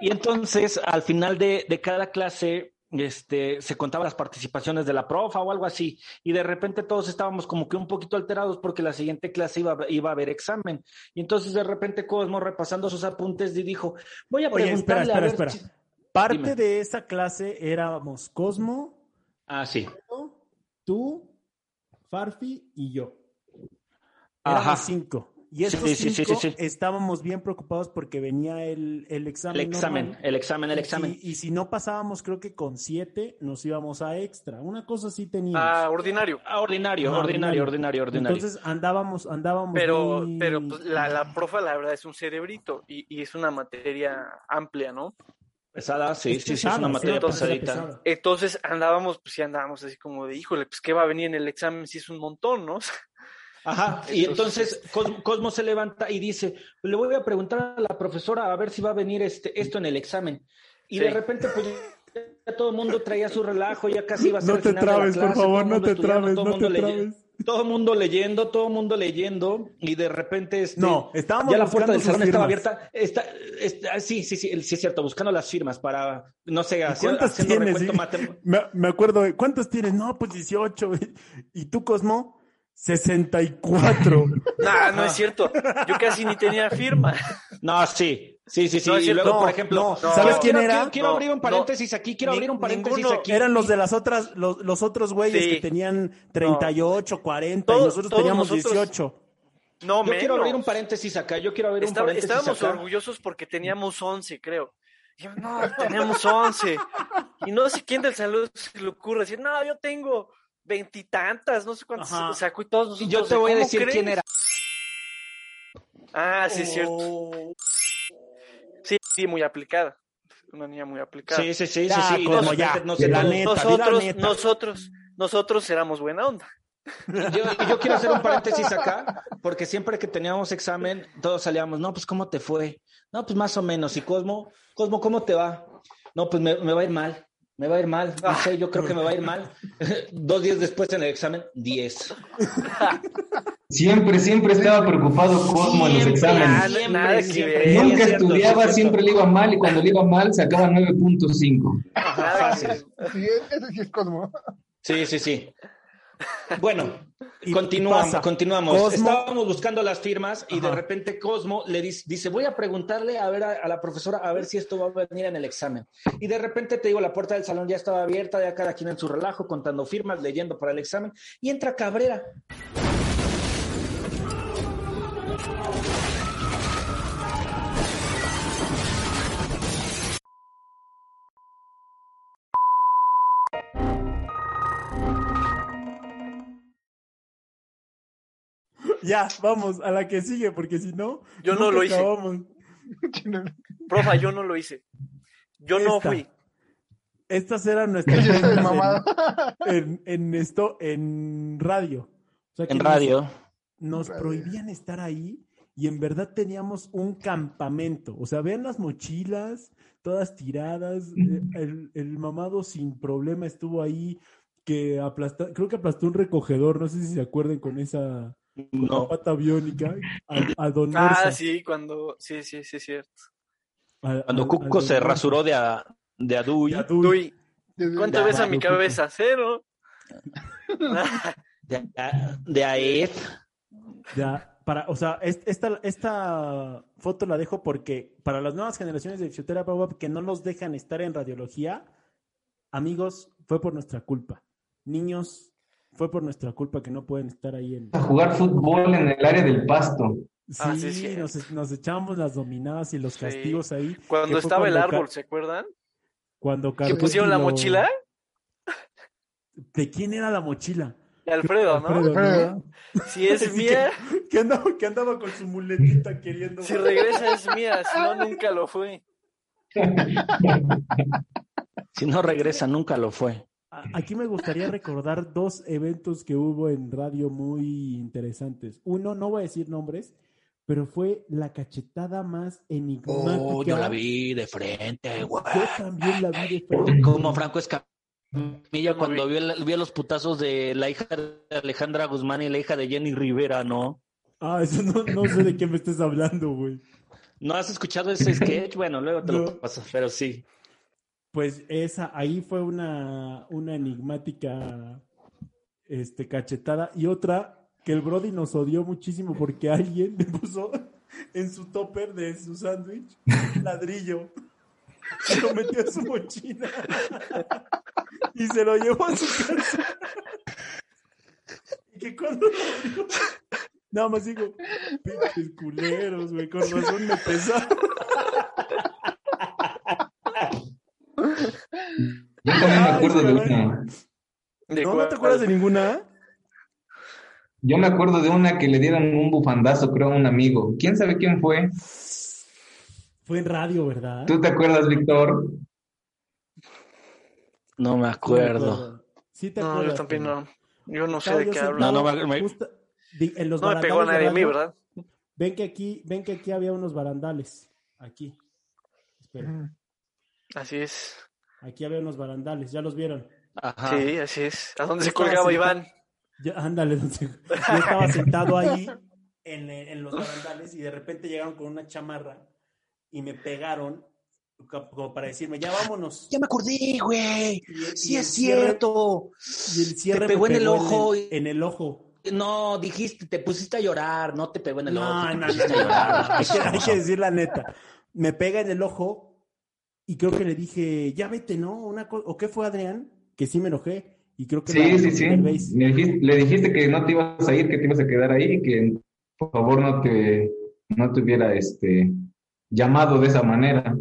B: Y entonces, al final de, de cada clase, este, se contaban las participaciones de la profa o algo así. Y de repente todos estábamos como que un poquito alterados porque la siguiente clase iba, a- iba a haber examen. Y entonces de repente Cosmo, repasando sus apuntes, y dijo, voy a
A: Oye, espera,
B: preguntarle a ver
A: espera.
B: si-".
A: Parte
B: Dime.
A: de esa clase éramos Cosmo,
B: Ah, sí.
A: tú, Farfi y yo.
B: Ajá.
A: Éramos cinco. Y estos
B: Sí, sí, sí,
A: cinco
B: sí, sí.
A: estábamos bien preocupados porque venía el, el examen.
B: El examen,
A: normal.
B: el examen, el
A: Y
B: examen.
A: si- Y, si no pasábamos, creo que con siete, nos íbamos a extra. Una cosa sí teníamos.
G: Ah, ordinario.
B: Ah, ordinario,
A: Ajá,
B: ordinario, ordinario, ordinario.
A: Entonces andábamos, andábamos.
G: Pero,
A: muy-
G: pero pues, la, la profa, la verdad, es un cerebrito y, y es una materia amplia, ¿no?
B: Pesada, sí,
A: Es
B: sí, sí, es una materia
A: materia
B: pesadita.
A: pesada.
G: Entonces andábamos, pues sí andábamos así como de, híjole, pues qué va a venir en el examen si es un montón, ¿no?
B: Ajá, y entonces Cos- Cosmo se levanta y dice, le voy a preguntar a la profesora a ver si va a venir este, esto en el examen. Y
G: Sí.
B: de repente, pues ya todo el mundo traía su relajo, ya casi iba a ser
A: No te trabes, por favor, no
B: mundo
A: te trabes,
B: todo el
A: no te
B: mundo leye-
A: trabes.
B: Todo el mundo leyendo, todo el mundo leyendo, y de repente este,
A: No, estábamos
B: ya la puerta del salón estaba abierta. Está, está- sí, sí, sí, sí, es cierto, buscando las firmas para, no sé, hacer,
A: ¿Cuántas
B: haciendo
A: tienes?
B: recuento
A: sí? Me, me acuerdo, de, ¿cuántas tienes? No, pues 18. ¿Y tú, Cosmo? 64.
G: Nah, no es cierto. Yo casi ni tenía firma.
B: No, sí, sí, sí, sí.
G: No, es
B: y
G: cierto.
B: luego,
A: No,
B: por ejemplo,
A: no,
G: no.
A: ¿sabes
G: Quiero-
A: quién
B: quiero,
A: era?
B: Quiero, quiero
G: No,
B: abrir un
G: no.
B: paréntesis aquí, quiero abrir un paréntesis
G: ninguno.
B: aquí.
A: Eran los de las otras, los, los otros güeyes
G: Sí.
A: que tenían 38, 40 y
G: Todos-
A: nosotros
G: todos
A: teníamos
G: nosotros-
A: 18.
G: No,
B: Yo quiero abrir un
G: menos.
B: paréntesis acá, yo quiero abrir un
G: Estaba-
B: paréntesis
G: estábamos
B: acá.
G: orgullosos porque teníamos 11, creo. Y yo, no, teníamos 11. Y no sé quién del salón se le ocurre decir, no, yo tengo veintitantas, no sé cuántas
A: Ajá.
G: sacó y todos nosotros.
B: Y yo te voy a
G: ¿cómo
B: decir quién era.
G: Ah, sí, es cierto. Sí, sí, muy aplicada. Una niña muy aplicada.
B: Sí, sí, sí, sí,
A: Ya,
B: sí.
A: como
B: de
A: ya,
B: no sé
A: la neta, la
G: nosotros,
A: neta.
G: nosotros, nosotros éramos buena onda.
B: Yo, yo quiero hacer un paréntesis acá, porque siempre que teníamos examen, todos salíamos, no, pues, ¿cómo te fue? No, pues, más o menos. Y Cosmo, Cosmo, ¿cómo te va? No, pues, me, me va a ir mal. Me va a ir mal. No sé, yo creo que me va a ir mal. Dos días después en el examen, 10.
E: Siempre, siempre estaba preocupado Cosmo en los exámenes.
G: Nada- nada que
B: siempre.
G: ver.
B: Sí,
E: Nunca
B: es cierto,
E: estudiaba,
B: es
E: siempre le iba mal y cuando le iba mal sacaba 9.5.
G: Nada que ver.
D: Sí, ese sí es Cosmo.
B: Sí, sí, sí. Bueno,
A: Y-
B: continuamos,
A: pasa.
B: continuamos.
A: Cosmo-
B: Estábamos buscando las firmas y de repente Cosmo le dice, dice, voy a preguntarle a ver a, a la profesora a ver si esto va a venir en el examen. Y de repente te digo, la puerta del salón ya estaba abierta, ya cada quien en su relajo, contando firmas, leyendo para el examen, y entra Cabrera.
A: Ya, vamos a la que sigue, porque si no.
G: Yo no lo hice.
A: acabamos.
G: Profa, yo no lo hice. Yo no fui.
A: Estas eran nuestras en, en, en esto, en radio. O sea que
B: En
A: nos-
B: radio.
A: Nos,
D: Radio.
A: prohibían estar ahí y en verdad teníamos un campamento. O sea, vean las mochilas, todas tiradas. eh, El, el mamado sin problema estuvo ahí que aplastó, creo que aplastó un recogedor, no sé si se acuerdan con esa
B: No.
A: pata biónica, a, a Don
G: Ah, sí, cuando. Sí, sí, sí, es cierto.
A: a-
B: Cuando
A: a-
B: Cuco se rasuró de, a, de Adui,
A: Y a Dui.
G: Duy, ¿cuánto ves a mi cabeza? Cero.
B: de, de Aed.
A: Ya, para, o sea, es- esta, esta foto la dejo porque para las nuevas generaciones de fisioterapia web que no nos dejan estar en radiología, amigos, fue por nuestra culpa. Niños, fue por nuestra culpa que no pueden estar ahí en...
E: A jugar fútbol en el área del pasto.
A: Sí,
G: Ah, sí, sí.
A: nos, nos echábamos las dominadas y los
G: Sí.
A: castigos ahí.
G: Cuando estaba el árbol, ¿se acuerdan?
A: Cuando
G: Que pusieron la
A: lo-
G: mochila.
A: ¿De quién era la mochila?
G: De Alfredo, ¿no?
A: Alfredo.
G: Si es mía,
A: que, que andaba, que andaba con su muletita queriendo...
G: si regresa es mía, si no, nunca lo fue.
B: Si no regresa, nunca lo fue.
A: Aquí me gustaría recordar dos eventos que hubo en radio muy interesantes. Uno, no voy a decir nombres, pero fue la cachetada más enigmática.
B: Oh, yo la vi de frente, güey.
A: Yo también la vi de frente.
B: Como Franco Escamilla cuando vio, la- vio los putazos de la hija de Alejandra Guzmán y la hija de Jenny Rivera, ¿no?
A: Ah, eso no, no sé de qué me estés hablando, güey.
B: ¿No has escuchado ese sketch? Bueno, luego te
A: No.
B: lo paso, pero sí.
A: Pues esa, ahí fue una, una enigmática este, cachetada. Y otra, que el Brody nos odió muchísimo porque alguien le puso en su topper de su sándwich un ladrillo. Se lo metió a su mochila. Y se lo llevó a su casa. Y que cuando lo abrió, nada más digo, pinches culeros, güey, con razón me pesaba.
E: Yo también me acuerdo de una.
G: ¿De
A: ¿No, ¿No te acuerdas de ninguna?
E: Yo me acuerdo de una que le dieron un bufandazo, creo, a un amigo. ¿Quién sabe quién fue?
A: Fue en radio, ¿verdad?
E: ¿Tú te acuerdas, Víctor?
B: No me acuerdo.
A: Sí te
G: No,
A: acuerdas,
G: yo también no. Yo no sé de qué hablo.
B: No, no, me- me-
A: justa- di- en los
G: No me pegó
A: de
G: nadie a mí. ¿verdad?
A: Ven que aquí, ven que aquí había unos barandales. Aquí. Espera.
G: Así es.
A: Aquí había unos barandales. ¿Ya los vieron?
B: Ajá.
G: Sí, así es. ¿A dónde se colgaba
A: sentado-
G: Iván?
A: Ya, ándale. Yo estaba sentado ahí en, eh, en los barandales y de repente llegaron con una chamarra y me pegaron co- como para decirme, ya vámonos.
B: Ya me acordé, güey.
A: Y-
B: Sí es
A: cierre-
B: cierto.
A: Y el cierre
B: Te
A: me
B: pegó en el ojo
A: En el, en el ojo.
B: No, dijiste, te pusiste a llorar, no te pegó en el
A: No,
B: ojo.
A: no, no, no,
B: a llorar.
A: no, Hay que, hay que decir la neta. Me pega en el ojo y creo que le dije, ya vete, ¿no? Una ¿O qué fue, Adrián? Que sí me enojé. Y creo que
E: Sí, sí, sí. Le dijiste, le dijiste que no te ibas a ir, que te ibas a quedar ahí que por favor no te, no te hubiera este, llamado de esa manera.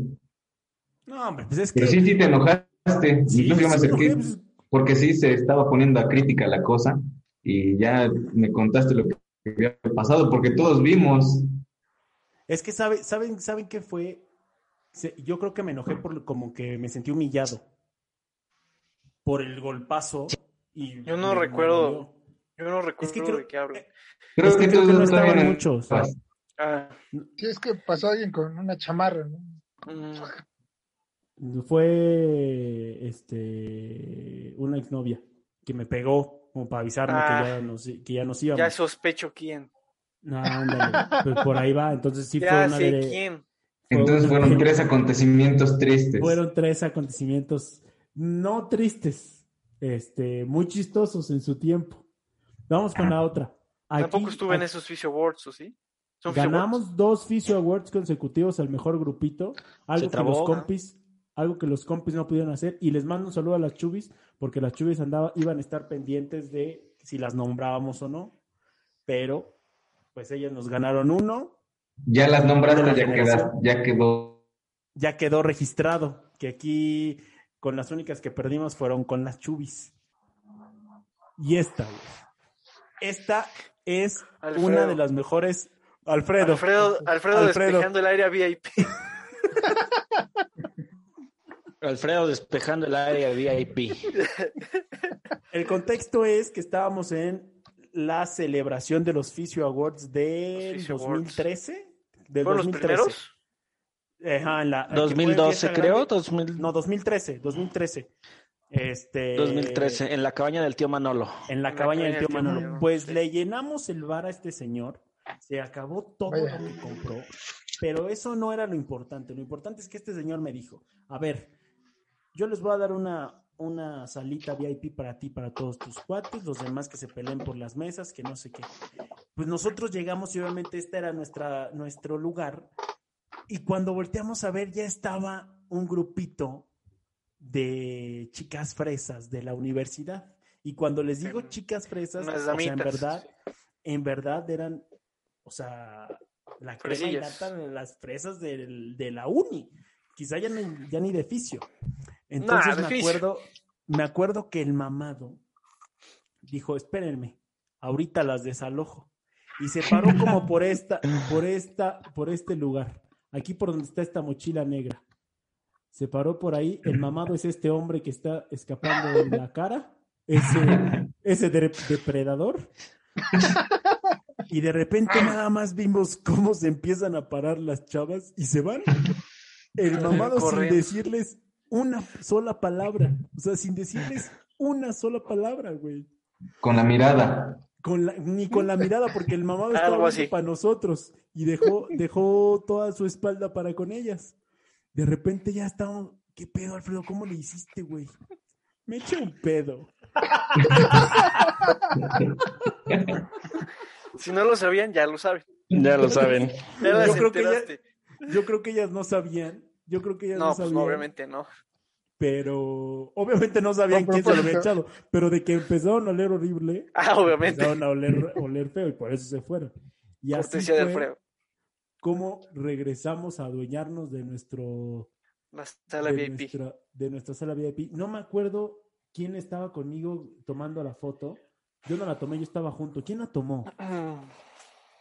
A: No, hombre, pues es que
E: Pero sí, sí te enojaste
A: Sí,
E: Incluso yo me
A: sí me
E: acerqué
A: enojé, pues,
E: porque sí se estaba poniendo a crítica la cosa y ya me contaste lo que había pasado porque todos vimos.
A: Es que sabe, saben, saben qué fue. Se- yo creo que me enojé por como que me sentí humillado por el golpazo. Y
G: Yo no recuerdo. Yo no recuerdo
A: que creo-
G: de qué hablo.
E: Creo
A: Es que
E: que
A: creo que no estaban muchos.
G: Ah,
D: Sí, es que pasó alguien con una chamarra, ¿no?
G: mm,
A: Fue este una exnovia que me pegó como para avisarme
G: Ah.
A: que, ya nos, que ya nos íbamos.
G: ya sospecho quién.
A: No, ándale, pues por ahí va. Entonces sí fue una
G: sé
A: de-
G: quién.
E: Entonces fueron
A: de-
E: tres acontecimientos tristes.
A: Fueron tres acontecimientos no tristes, este, muy chistosos en su tiempo. Vamos con la otra. Aquí-
G: Tampoco estuve en esos Fisio Awards, ¿o sí? ¿Son
A: Ganamos
G: Awards?
A: dos Fisio Awards consecutivos al mejor grupito. Algo
B: Se
A: que los
B: trabó.
A: compis, algo que los compis no pudieron hacer. Y les mando un saludo a las chubis, porque las chubis andaba, iban a estar pendientes de si las nombrábamos o no. Pero, pues ellas nos ganaron uno.
E: Ya las nombraste,
A: la
E: ya,
A: generación.
E: queda- ya quedó.
A: Ya quedó registrado. Que aquí, con las únicas que perdimos fueron con las chubis. Y esta, güey. Esta es
G: Alfredo.
A: una de las mejores. Alfredo.
G: Alfredo, Alfredo,
A: Alfredo.
G: despejando el área VIP.
B: Alfredo despejando el área VIP.
A: El contexto es que estábamos en la celebración de los Fisio Awards del
G: Fisio
A: 2013. Del
G: ¿Fueron los
A: 2013.
G: primeros?
A: Ajá, en la- que fue
B: 2012
A: fiesta
B: creo,
A: grande.
B: 2000
A: No, 2013, 2013. Este,
B: 2013, en la cabaña del tío Manolo.
A: En la
G: En la
A: cabaña del tío Manolo.
G: Manolo,
A: Pues
G: sí.
A: le llenamos el bar a este señor, se acabó todo
D: Vaya.
A: lo que compró, pero eso no era lo importante. Lo importante es que este señor me dijo, a ver, yo les voy a dar una, una salita VIP para ti, para todos tus cuates, los demás que se peleen por las mesas, que no sé qué. Pues nosotros llegamos y obviamente este era nuestra, nuestro lugar. Y cuando volteamos a ver, ya estaba un grupito de chicas fresas de la universidad. Y cuando les digo chicas fresas, o sea, en verdad, en verdad eran, o sea, la crema y las fresas del- de la uni. Quizá ya ni, ya ni de. Entonces me acuerdo, me acuerdo que el mamado dijo, espérenme, ahorita las desalojo. Y se paró como por esta, por esta, por este lugar, aquí por donde está esta mochila negra. Se paró por ahí, el mamado es este hombre que está escapando de la cara, ese, ese de- depredador. Y de repente nada más vimos cómo se empiezan a parar las chavas y se van. El mamado sin decirles una sola palabra. O sea, sin decirles una sola palabra, güey.
E: Con la mirada.
A: Con la- ni con la mirada, porque el mamado estaba para nosotros y dejó, dejó toda su espalda para con ellas. De repente ya estábamos. ¿Qué pedo, Alfredo? ¿Cómo le hiciste, güey? Me eché un pedo.
G: Si no lo sabían, ya lo saben.
B: Ya lo saben.
G: Ya
A: Yo creo que ya-. Yo creo que ellas no sabían. Yo creo que ellas no,
G: No, pues
A: sabían.
G: no, obviamente no.
A: Pero obviamente no sabían quién se lo había
D: propósito.
A: echado. Pero de que empezaron a oler horrible,
G: Ah, obviamente.
A: empezaron a oler, oler feo y por eso se fueron. Y así
G: Cortesía de
A: fue cómo regresamos a adueñarnos de nuestro
G: La sala
A: de
G: VIP.
A: nuestra, de nuestra sala VIP. No me acuerdo quién estaba conmigo tomando la foto. Yo no la tomé, yo estaba junto. ¿Quién la tomó?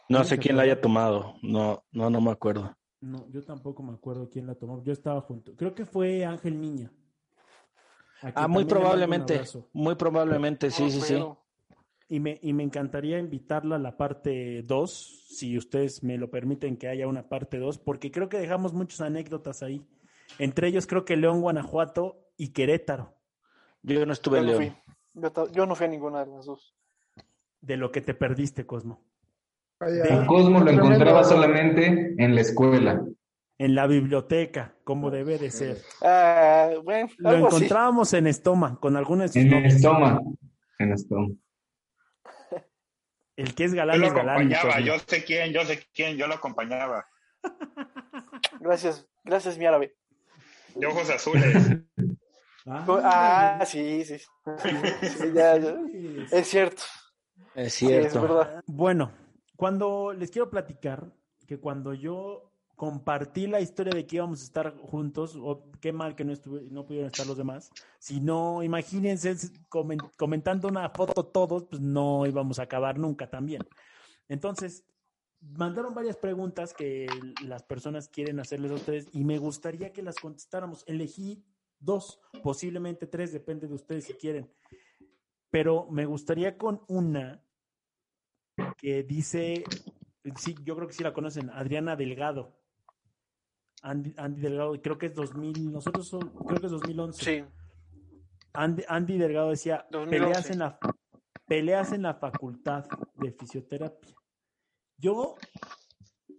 B: No sé quién la haya tomado. No, no, no me acuerdo.
A: No, yo tampoco me acuerdo quién la tomó. Yo estaba junto. Creo que fue Ángel Niña.
B: Ah, muy probablemente. Muy probablemente, sí, sí, sí.
A: Y me, y me encantaría invitarla a la parte 2, si ustedes me lo permiten que haya una parte 2, porque creo que dejamos muchas anécdotas ahí. Entre ellos creo que León, Guanajuato y Querétaro,
B: Yo no estuve
G: Yo
B: en
G: no,
B: León.
G: fui. Yo, yo no fui a ninguna de las dos.
A: de lo que te perdiste, Cosmo.
E: A Cosmo lo encontraba solamente en la escuela.
A: En la biblioteca, como debe de ser.
G: Ah, bueno,
A: Lo encontrábamos en Estoma, con de sus
E: En
A: novias.
E: Estoma. En Estoma.
A: El que es
F: Yo
A: galán
F: lo
A: es galán.
F: acompañaba, yo sé quién, yo sé quién, yo lo acompañaba.
G: Gracias, gracias, mi árabe.
F: De ojos azules.
G: Ah, sí, sí. Sí, ya, ya. Es cierto.
B: Es
G: Sí, es
B: cierto.
G: verdad.
A: Bueno, cuando les quiero platicar que cuando yo compartí la historia de que íbamos a estar juntos, o qué mal que no, estuve, no pudieron estar los demás. Si no, imagínense comen- comentando una foto todos, pues no íbamos a acabar nunca también. Entonces, mandaron varias preguntas que las personas quieren hacerles a ustedes y me gustaría que las contestáramos. Elegí dos, posiblemente tres, depende de ustedes si quieren. Pero me gustaría con una que dice, sí, yo creo que sí la conocen, Adriana Delgado. Andy, Andy Delgado, creo que es 2000, nosotros son- creo que es 2011.
G: Sí,
A: Andy, Andy Delgado decía,
G: 2011.
A: peleas en, la, peleas en la facultad de fisioterapia. Yo,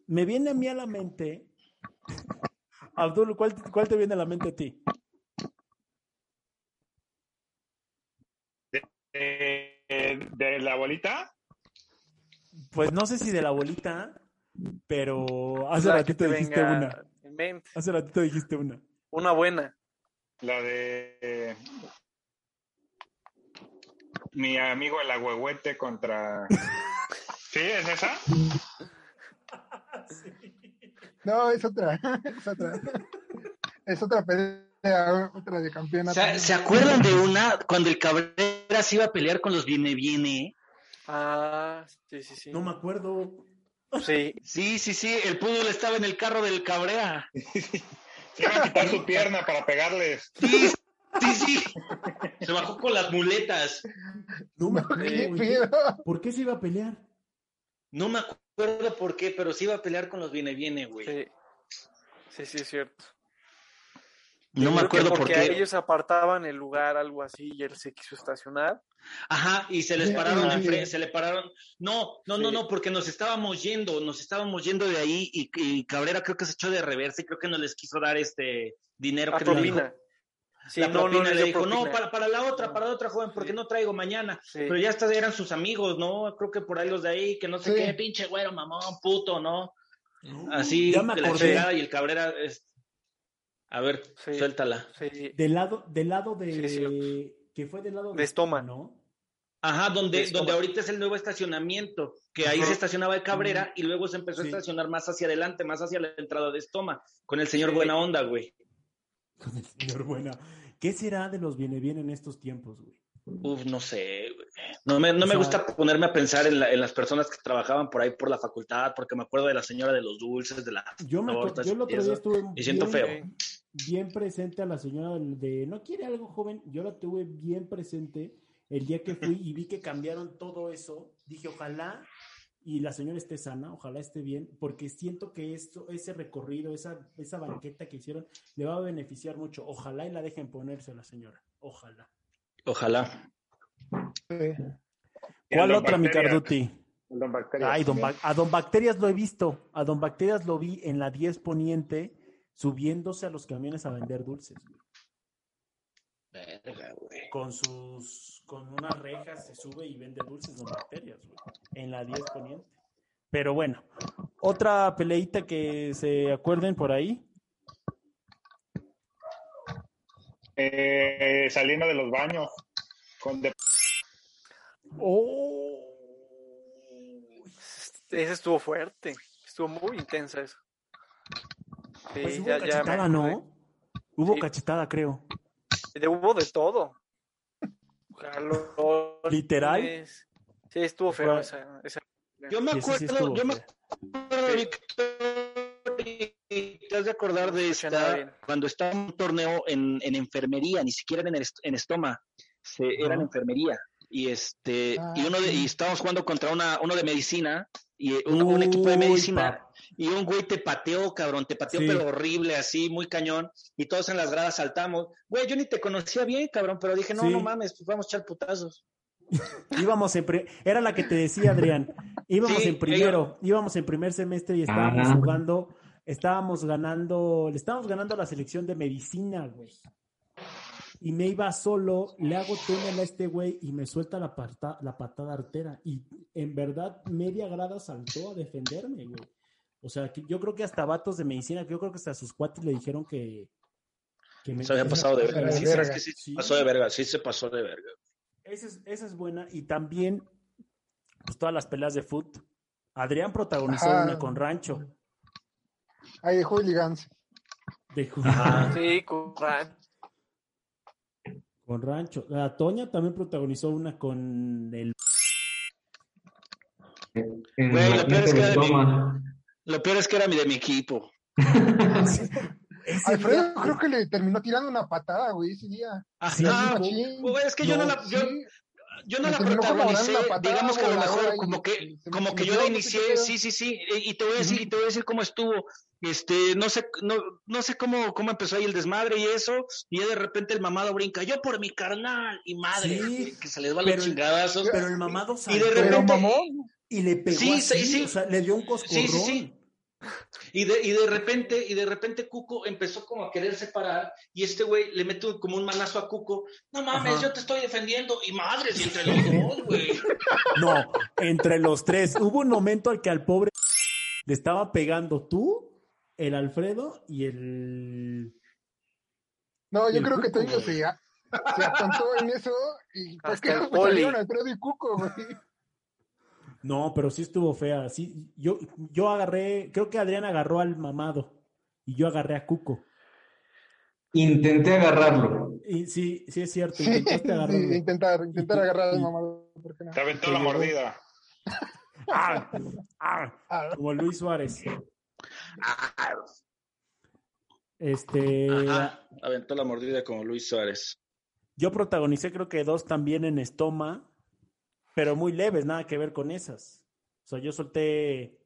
A: me viene a mí a la mente, Abdul, ¿cuál, cuál te viene a la mente a ti?
F: Eh, de la bolita,
A: Pues no sé si de la bolita, pero hace ratito
G: te
A: dijiste una. Hace ratito dijiste una.
G: Una buena.
F: la de mi amigo el agüehuete contra. ¿Sí? ¿Es esa?
D: No, es otra. Es otra. Es otra pelea, otra de campeonato.
B: ¿Se, se acuerdan de una cuando el Cabrera se iba a pelear con los Viene Viene?
G: Ah, sí, sí, sí.
A: No me acuerdo.
G: Sí,
B: Sí, sí, sí, el púdol estaba en el carro del Cabrera.
F: Se iba a quitar su pierna para pegarles.
B: Sí, sí, sí. Se bajó con las muletas.
A: No me acuerdo. ¿Por qué se iba a pelear?
B: No me acuerdo por qué, pero sí iba a pelear con los Viene Viene, güey.
G: sí. Sí, sí, es cierto.
B: No me acuerdo por
G: porque
B: qué.
G: ellos apartaban el lugar, algo así, y él se quiso estacionar.
B: Ajá, y se les pararon
D: sí.
B: enfrente, se le pararon. No, no, no,
G: Sí.
B: no, porque nos estábamos yendo, nos estábamos yendo de ahí y, y Cabrera creo que se echó de reversa y creo que no les quiso dar este dinero
G: A
B: que le dijo.
G: propina. Sí,
B: la
G: no, no
B: propina le dijo, no, para, para la otra, para la otra joven, porque
G: Sí.
B: no traigo mañana.
G: Sí.
B: Pero ya hasta eran sus amigos, ¿no? Creo que por ahí los de ahí, que no sé
D: Sí.
B: qué, pinche güero, mamón, puto, ¿no? Así,
A: Ya me
B: de la chingada, y el Cabrera es... A ver,
G: Sí.
B: suéltala.
G: Sí.
A: Del lado, del lado de.
G: Sí, sí.
A: Que fue del lado
G: De Estoma.
A: ¿no?
B: Ajá, donde, donde ahorita es el nuevo estacionamiento, que ahí
G: Ajá.
B: se estacionaba el Cabrera y luego se empezó
A: Sí.
B: a estacionar más hacia adelante, más hacia la entrada de Estoma, con el señor
G: Sí.
B: Buena Onda, güey.
A: Con el señor Buena. ¿Qué será de los viene bien en estos tiempos, güey?
B: Uf, no sé, güey. No me, no
A: O
B: me
A: sea-
B: gusta ponerme a pensar en, la- en las personas que trabajaban por ahí por la facultad, porque me acuerdo de la señora de los dulces, de las
A: Yo, me acuerdo-
B: tortas
A: yo el otro día estuve
B: Y siento
A: bien,
B: feo.
A: Bien presente a la señora del- de, ¿no quiere algo joven? Yo la tuve bien presente el día que fui y vi que cambiaron todo eso. Dije, ojalá y la señora esté sana, ojalá esté bien, porque siento que esto, ese recorrido, esa, esa banqueta que hicieron, le va a beneficiar mucho. Ojalá y la dejen ponerse a la señora. Ojalá.
B: Ojalá.
D: Sí.
A: ¿Cuál otra, mi. Carduti?
F: Don Bacterias.
A: Ay, don Bac- a Don Bacterias lo he visto. A Don Bacterias lo vi en la 10 Poniente subiéndose a los camiones a vender dulces. güey.
B: Verga, güey.
A: Con sus, con unas rejas se sube y vende dulces Don Bacterias, güey. En la 10 Poniente. Pero bueno, otra peleita que se acuerden por ahí.
F: Eh, saliendo de los baños. Con de-
A: Oh.
G: Ese estuvo fuerte. Estuvo muy intensa eso. Sí,
A: Pues hubo
G: ya- ya me
A: cachetada. ¿no? Hubo
G: Sí.
A: cachetada, creo.
G: De- hubo de todo. Jalones.
A: Literal.
G: Sí, estuvo feo
A: Fue-
G: esa, esa-
B: Yo me
A: sí
B: acuerdo,
A: estuvo
B: yo me acuerdo, Víctor, y te has de acordar de esta, cuando estaba en un torneo en, en enfermería, ni siquiera en, el en estoma, se, era en enfermería. Y este, y uno de, y estábamos jugando contra una, uno de medicina, y un, un equipo de medicina,
A: pa-
B: y un güey te pateó, cabrón, te pateó,
A: Sí.
B: pero horrible, así, muy cañón, y todos en las gradas saltamos. Güey, yo ni te conocía bien, cabrón, pero dije, no,
A: Sí.
B: no mames, pues vamos a echar putazos.
A: Íbamos en era la que te decía Adrián. Íbamos
B: Sí,
A: en primero, íbamos en primer semestre y estábamos jugando, estábamos ganando, le estábamos ganando a la selección de medicina, güey. Y me iba solo, le hago túnel a este güey y me suelta la, parta- la patada artera. Y en verdad, media grada saltó a defenderme, güey. O sea, que yo creo que hasta vatos de medicina, que yo creo que hasta sus cuates le dijeron que, que me-
B: Se había pasado de verga.
D: de
B: Sí,
D: verga.
B: que sí pasó de verga, sí se pasó de verga.
A: Esa es, esa es buena. Y también, pues todas las peleas de foot. Adrián protagonizó
D: Ajá.
A: una con Rancho.
D: Ahí de hooligans.
A: De ju-
G: Sí, con Ran.
A: Con Rancho. La Toña también protagonizó una con el.
E: En
B: Güey,
E: la
B: lo peor es que
E: de
B: era de mi-. Lo peor es que era mi de mi equipo.
A: Ese
D: Alfredo
A: día-
D: creo que le terminó tirando una patada, güey, ese día.
A: Sí,
B: Ajá, güey, es que yo no la, yo,
D: Sí,
B: yo no
D: le
B: la protagonicé, digamos que a lo mejor como que,
D: se- se
B: como que yo la inicié, sí, sí, sí, y te voy a decir, y te voy a decir cómo estuvo, este, no sé, no, no sé cómo, cómo empezó ahí el desmadre y eso, y ya de repente el mamado brinca, yo por mi carnal, y madre,
A: Sí,
B: que, se les va los chingadazos,
A: Pero el mamado
B: Y de repente-
D: mamón.
A: y le pegó
B: Sí,
A: así,
B: sí, sí.
A: o sea, le dio un coscorrón.
B: Sí, sí, sí. Y de, y de repente, y de repente Cuco empezó como a querer separar, y este güey le mete un- como un manazo a Cuco, no mames,
A: Ajá.
B: yo te estoy defendiendo, y madres, y entre los dos, güey.
A: No, entre los tres. Hubo un momento al que al pobre le estaba pegando tú, el Alfredo y el.
D: No, yo
A: el
D: creo que
A: güey.
D: se, se atontó en eso y pues
G: Hasta
D: que
G: el
D: pues, Alfredo y Cuco, güey.
A: No, pero sí estuvo fea. Sí, yo, yo agarré, creo que Adrián agarró al mamado y yo agarré a Cuco.
E: Intenté agarrarlo.
A: Y sí, sí es cierto.
D: Sí,
A: Intentaste agarrarlo.
D: sí, intentar, intentar
A: Y-
D: agarrar al mamado. ¿por qué no?
F: Te aventó la mordida.
A: ¡Ah! ¡Ah!
D: Ah,
A: Como Luis Suárez.
B: Ah,
A: Este,
B: Ajá, aventó la mordida como Luis Suárez.
A: yo protagonicé creo que dos también en Estoma, pero muy leves, nada que ver con esas. O sea, yo solté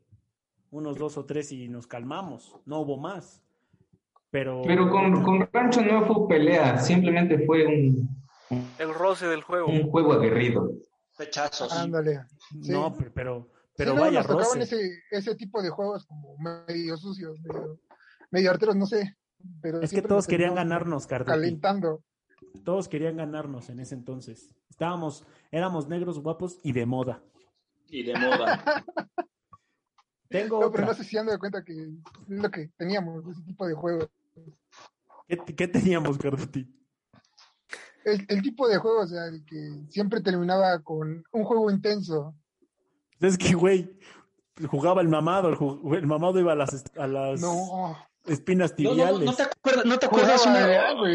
A: unos dos o tres y nos calmamos. No hubo más. Pero,
E: Pero con, con Rancho no fue pelea, simplemente fue un,
G: El roce del juego.
E: un juego aguerrido.
B: Pechazos.
D: ándale. sí.
A: no, pero, pero,
D: Sí,
A: vaya
D: nos tocaban
A: roce.
D: ese, ese tipo de juegos como medio sucios, medio, medio arteros, no sé. Pero
A: Es que todos querían ganarnos, Cardotti.
D: Calentando.
A: Todos querían ganarnos en ese entonces. Estábamos, éramos negros guapos y de moda.
B: Y de moda.
A: Tengo
D: No, pero no sé si han dado cuenta que es lo que teníamos, ese tipo de juegos.
A: ¿Qué, qué teníamos, Cardotti?
D: El, el tipo de juego, o sea, de que siempre terminaba con un juego intenso.
A: Es que, güey, jugaba el mamado, el, el mamado iba a las, a las
D: No,
A: espinas
B: no,
A: tibiales.
B: no, no te acuerdas, no te acuerdas
D: jugaba
B: una.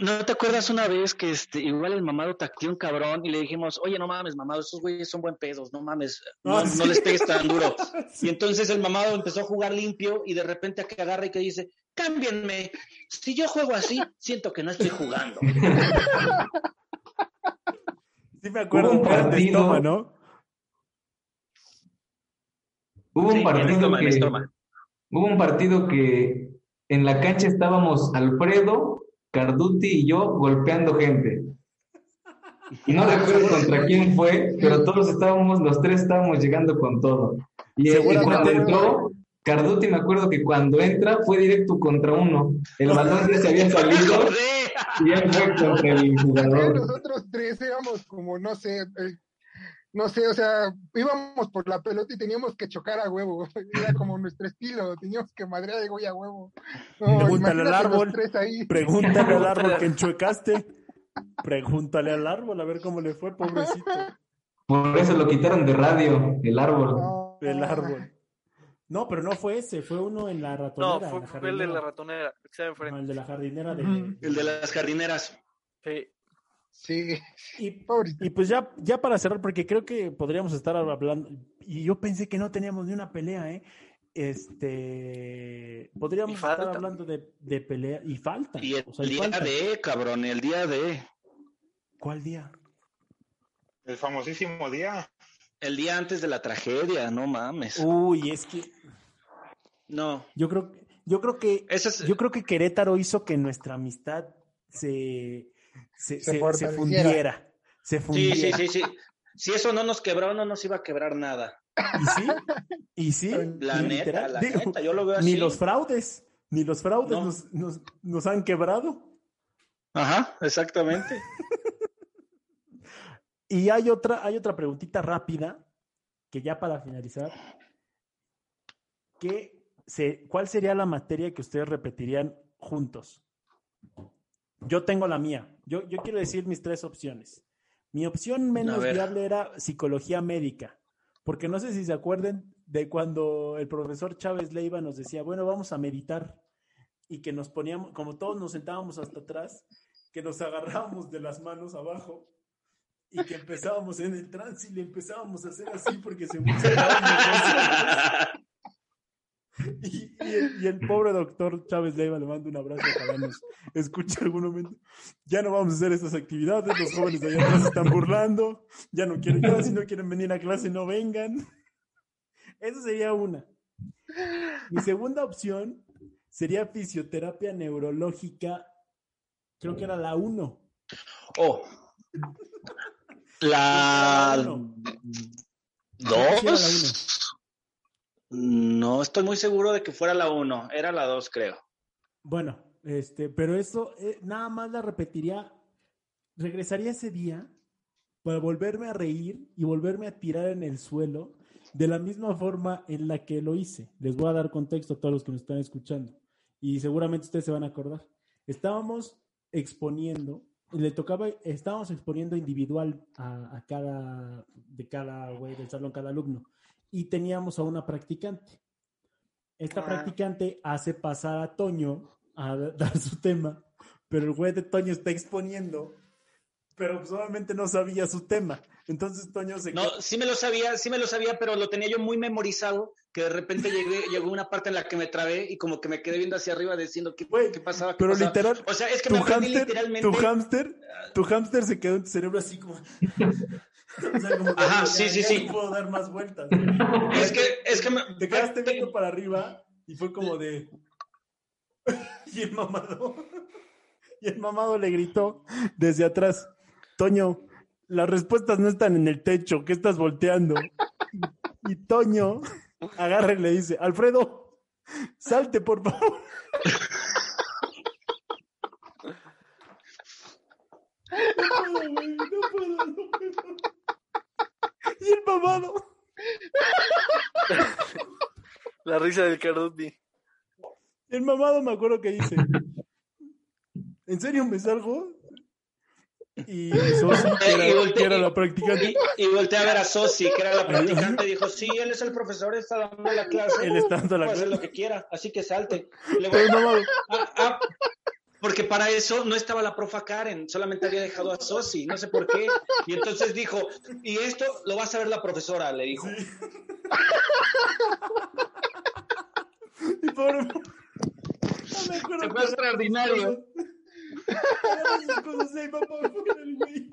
B: ¿No te acuerdas una vez que este, igual el mamado tacteó un cabrón y le dijimos, oye, no mames, mamado, esos güeyes son buen pedos, no mames, no,
A: Ah,
B: no les pegues tan duro. Y entonces el mamado empezó a jugar limpio y de repente a que agarra y que dice, cámbienme, si yo juego así, siento que no estoy jugando.
A: Sí me acuerdo
E: un partido-
A: Estoma, ¿no?
E: Hubo
B: Sí,
E: un partido
B: en Estoma, en
E: que, hubo un partido que en la cancha estábamos Alfredo, Carduti y yo golpeando gente. Y no recuerdo contra quién fue, pero todos estábamos, los tres estábamos llegando con todo. Y, y
A: Seguramente-
E: cuando entró, Carduti me acuerdo que cuando entra fue directo contra uno. El balón ya se había salido y él fue contra el jugador.
D: nosotros tres éramos como, no sé, el- no sé, o sea, íbamos por la pelota y teníamos que chocar a huevo. Era como nuestro estilo, teníamos que madrear de güey a huevo. No,
A: Pregúntale al árbol.
D: tres ahí.
A: Pregúntale al árbol que enchuecaste. Pregúntale al árbol a ver cómo le fue, pobrecito.
E: Por eso lo quitaron de radio, el árbol.
D: No,
A: El árbol. No, pero no fue ese, fue uno en la ratonera.
G: No, fue, el de la ratonera, que está
A: No,
G: enfrente.
A: el de la jardinera de...
B: El de las jardineras.
G: Sí.
D: Sí,
A: Y,
D: pobrecito.
A: y pues ya, ya para cerrar, porque creo que podríamos estar hablando, y yo pensé que no teníamos ni una pelea, ¿eh? Este, podríamos estar hablando de, de pelea, y falta.
B: Y el
A: o sea, y
B: día
A: falta.
B: de, cabrón, el día de.
A: ¿Cuál día?
F: El famosísimo día.
B: El día antes de la tragedia, no mames.
A: Uy, es que
B: No,
A: yo creo, yo creo que
B: es,
A: Yo creo que Querétaro hizo que nuestra amistad se, se,
D: Se
A: se- se
D: fortaleciera.
A: fundiera. Se
B: Sí,
A: fundiera.
B: sí, sí, sí. Si eso no nos quebró, no nos iba a quebrar nada.
A: Y sí, y sí.
B: La
A: y
B: neta,
A: literal,
B: la
A: digo,
B: neta, yo lo veo
A: Ni
B: así.
A: los fraudes, ni los fraudes
B: No.
A: nos, nos, nos han quebrado.
B: Ajá, exactamente.
A: Y hay otra, hay otra preguntita rápida, que ya para finalizar. ¿qué se, ¿Cuál sería la materia que ustedes repetirían juntos? Yo tengo la mía. Yo, yo quiero decir mis tres opciones. Mi opción menos viable era psicología médica, porque no sé si se acuerden de cuando el profesor Chávez Leiva nos decía, bueno, vamos a meditar y que nos poníamos, como todos nos sentábamos hasta atrás, que nos agarrábamos de las manos abajo y que empezábamos en el trance y le empezábamos a hacer así porque se. Y, y el, y el pobre doctor Chávez Leiva le manda un abrazo para nos escucha algún momento. Ya no vamos a hacer estas actividades, los jóvenes de allá atrás se están burlando, ya no quieren, ya si no quieren venir a clase, no vengan. Esa sería una. Mi segunda opción sería fisioterapia neurológica, creo que era la uno.
B: Oh. La
A: la uno.
B: No estoy muy seguro de que fuera la uno. Era la dos, creo.
A: Bueno, este, pero eso eh, nada más la repetiría, regresaría ese día para volverme a reír y volverme a tirar en el suelo de la misma forma en la que lo hice. Les voy a dar contexto a todos los que me están escuchando y seguramente ustedes se van a acordar. Estábamos exponiendo, le tocaba, estábamos exponiendo individual a, a cada, de cada güey del salón, cada alumno, y teníamos a una practicante. Esta
G: Ah.
A: practicante hace pasar a Toño a dar su tema, pero el güey de Toño está exponiendo, pero obviamente no sabía su tema. Entonces Toño se
B: No, sí me lo sabía, sí me lo sabía, pero lo tenía yo muy memorizado, que de repente llegué, llegó una parte en la que me trabé y como que me quedé viendo hacia arriba diciendo qué,
A: Güey,
B: qué pasaba, qué
A: pero
B: pasaba.
A: literal,
B: O sea, es que
A: tu
B: me aprendí literalmente.
A: tu hámster, tu hámster se quedó en tu cerebro así como. O sea, como que
B: Ajá,
A: ya-
B: sí, sí,
A: ya
B: sí.
A: No puedo dar más vueltas.
B: Es que, es que me,
A: Te quedaste viendo para arriba y fue como de. y el mamado. Y el mamado le gritó desde atrás: Toño, las respuestas no están en el techo, ¿qué estás volteando? Y Toño agarra y le dice: Alfredo, salte por favor. No puedo, güey, no puedo, no puedo. Y el mamado.
G: La risa del Carduti.
A: El mamado me acuerdo que dice, ¿en serio me salgo? Y Sosi, que
B: Y
A: era,
B: volteé-
A: que era la practicante,
B: y, y volteé a ver a Sosi, que era la practicante, y dijo, sí, él es el profesor, está dando la clase.
A: él está dando la
B: puede hacer
A: clase.
B: lo que quiera, así que salte. Le Ah, ah, porque para eso no estaba la profa Karen, solamente había dejado a Sosi, no sé por qué. Y entonces dijo, y esto lo va a saber la profesora, le dijo.
A: y pobre no me acuerdo.
B: Se fue extraordinario.
A: Eran esas cosas ahí, papá, fuera el güey.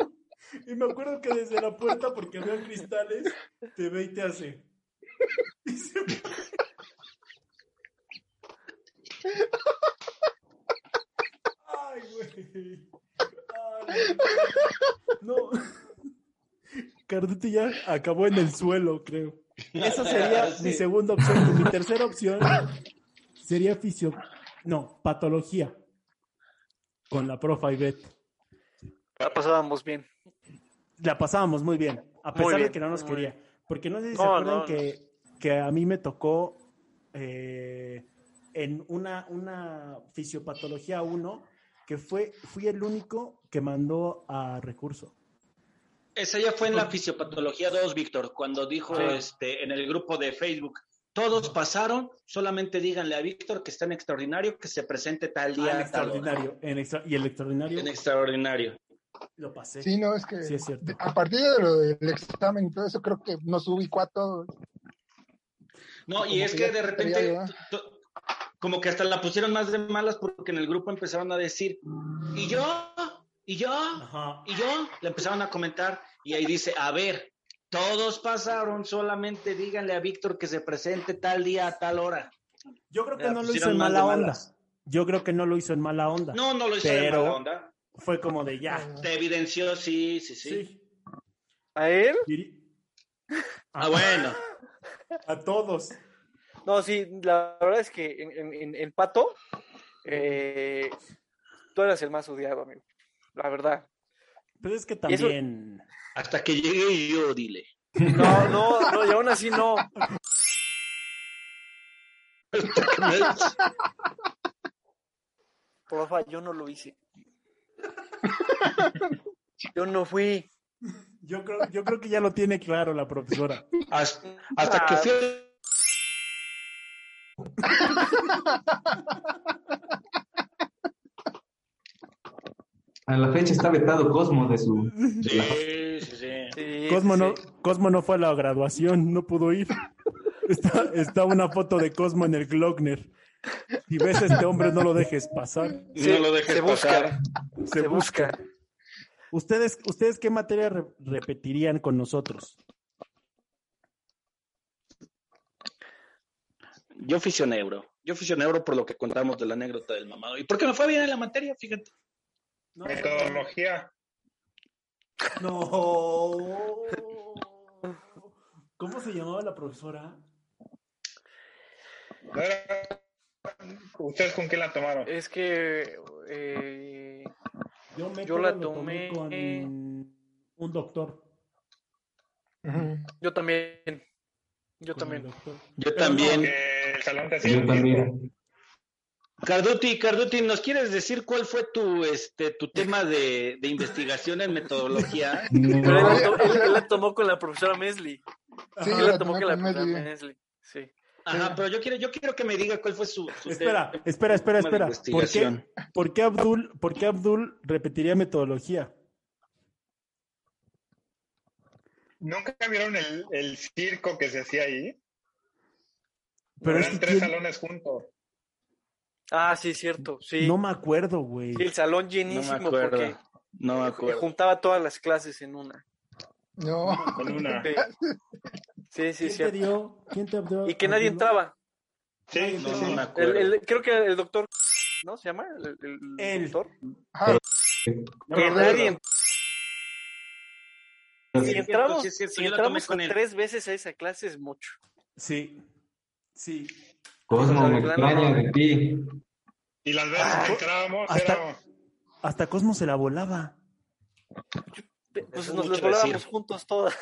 A: Y me acuerdo que desde la puerta, porque había cristales, te ve y te hace. Y se fue. Ay, güey. Ay, no. Carduti ya acabó en el suelo, creo. Esa sería
B: Sí.
A: mi segunda opción. Mi tercera opción sería fisio... No, patología. Con la profa Ivette.
G: La pasábamos bien.
A: La pasábamos muy bien, a pesar de que no nos quería. Porque no sé si se acuerdan
G: no,
A: que, que a mí me tocó eh, en una, una fisiopatología 1 que fue, fui el único que mandó a recurso.
B: Esa ya fue en la fisiopatología 2, Víctor, cuando dijo este, en el grupo de Facebook, todos pasaron, solamente díganle a Víctor que está en extraordinario, que se presente tal
A: Ah,
B: día,
A: en extraordinario. en extra- y el extraordinario
B: En extraordinario.
A: lo pasé.
D: Sí, no, es que
A: Sí, es cierto.
D: a partir de lo del examen y todo eso, creo que nos ubicó a todos.
B: No,
D: Como
B: y es
D: que
B: que de repente, como que hasta la pusieron más de malas porque en el grupo empezaron a decir, ¿y yo? ¿Y yo?
A: Ajá.
B: ¿Y yo? Le empezaron a comentar y ahí dice, a ver, todos pasaron, solamente díganle a Víctor que se presente tal día a tal hora.
A: Yo creo que no lo hizo en mala onda.
B: malas.
A: Yo creo que no lo hizo en mala onda.
B: No, no lo hizo
A: Pero-
B: mala onda.
A: Fue como de ya.
B: Te evidenció, sí, sí, sí.
A: Sí.
G: ¿A él?
B: Ah, bueno.
A: A todos.
G: No, sí, la verdad es que en, en- en- en Pato, eh, tú eras el más odiado, amigo. La verdad.
A: Pero es que
G: eso-
A: también.
B: Hasta que llegue yo, dile.
G: No, no, no, y aún así no. Porfa, yo no lo hice. Yo no fui.
A: Yo creo, yo creo que ya lo tiene claro la profesora.
B: Hasta, hasta que fui
E: A la fecha está vetado Cosmo de su...
H: Sí, sí, sí.
G: Sí,
A: Cosmo
G: sí,
A: no,
G: sí.
A: Cosmo no fue a la graduación, no pudo ir. Está, está una foto de Cosmo en el Glockner. Si ves a este hombre, no lo dejes pasar.
G: Sí,
H: no lo dejes
G: se busca,
H: pasar.
G: se, busca.
A: ¿Ustedes, ¿Ustedes qué materia re- repetirían con nosotros?
H: Yo fisioneuro. Yo fisioneuro por lo que contamos de la anécdota del mamado. ¿Y por qué me fue bien en la materia? Fíjate.
F: Metodología.
A: No. ¿Cómo se llamaba la profesora?
F: ¿No era- ¿Ustedes con qué la tomaron?
G: Es que eh,
A: Yo, me
G: Yo la
A: tomé
G: tomé-
A: con un doctor.
G: Yo también. Yo
A: con
G: también.
H: Yo también.
F: Que el salón te hacía
E: Yo
F: un
E: también.
H: Carduti, Carduti, ¿nos quieres decir cuál fue tu, este, tu tema de, de investigación en metodología?
G: Pero él,
E: No,
G: él- él la tomó con la profesora Mesley.
D: Sí,
G: Él
D: yo
G: la tomó con la profesora
D: Mesley.
G: Mesley. Sí.
H: Ajá, pero yo quiero, yo quiero que me diga cuál fue su, su
A: Espera,
H: tema
A: espera, espera,
H: de
A: espera. ¿Por qué, por qué Abdul, por qué Abdul repetiría metodología?
F: ¿Nunca vieron el, el circo que se hacía ahí?
A: Pero es
F: Eran
A: que
F: tres
A: ¿quién-
F: salones juntos.
G: Ah, sí, cierto. Sí.
A: no me acuerdo, güey.
G: Sí, el salón
H: No
G: llenísimo
H: me acuerdo.
G: porque
H: No me acuerdo.
G: juntaba todas las clases en una.
D: No.
F: Con una.
G: Sí, sí, sí,
A: ¿Quién te dio? ¿Quién te dio?
G: Y que nadie entraba.
F: Sí,
H: No, no me acuerdo.
G: el- creo que el doctor, ¿no se llama? El, el- doctor.
D: Ajá.
G: Que nadie en-
H: Sí,
G: si entramos,
H: sí es cierto,
G: si entramos
H: con él.
G: tres veces a esa clase es mucho.
A: Sí. Sí.
E: Cosmo, me
G: Claro,
E: extraña
G: no.
E: de ti.
F: Y las veces que entrábamos
A: hasta-
F: era...
A: Hasta Cosmo se la volaba.
G: Pues nos las volábamos
H: decir.
G: juntos todas.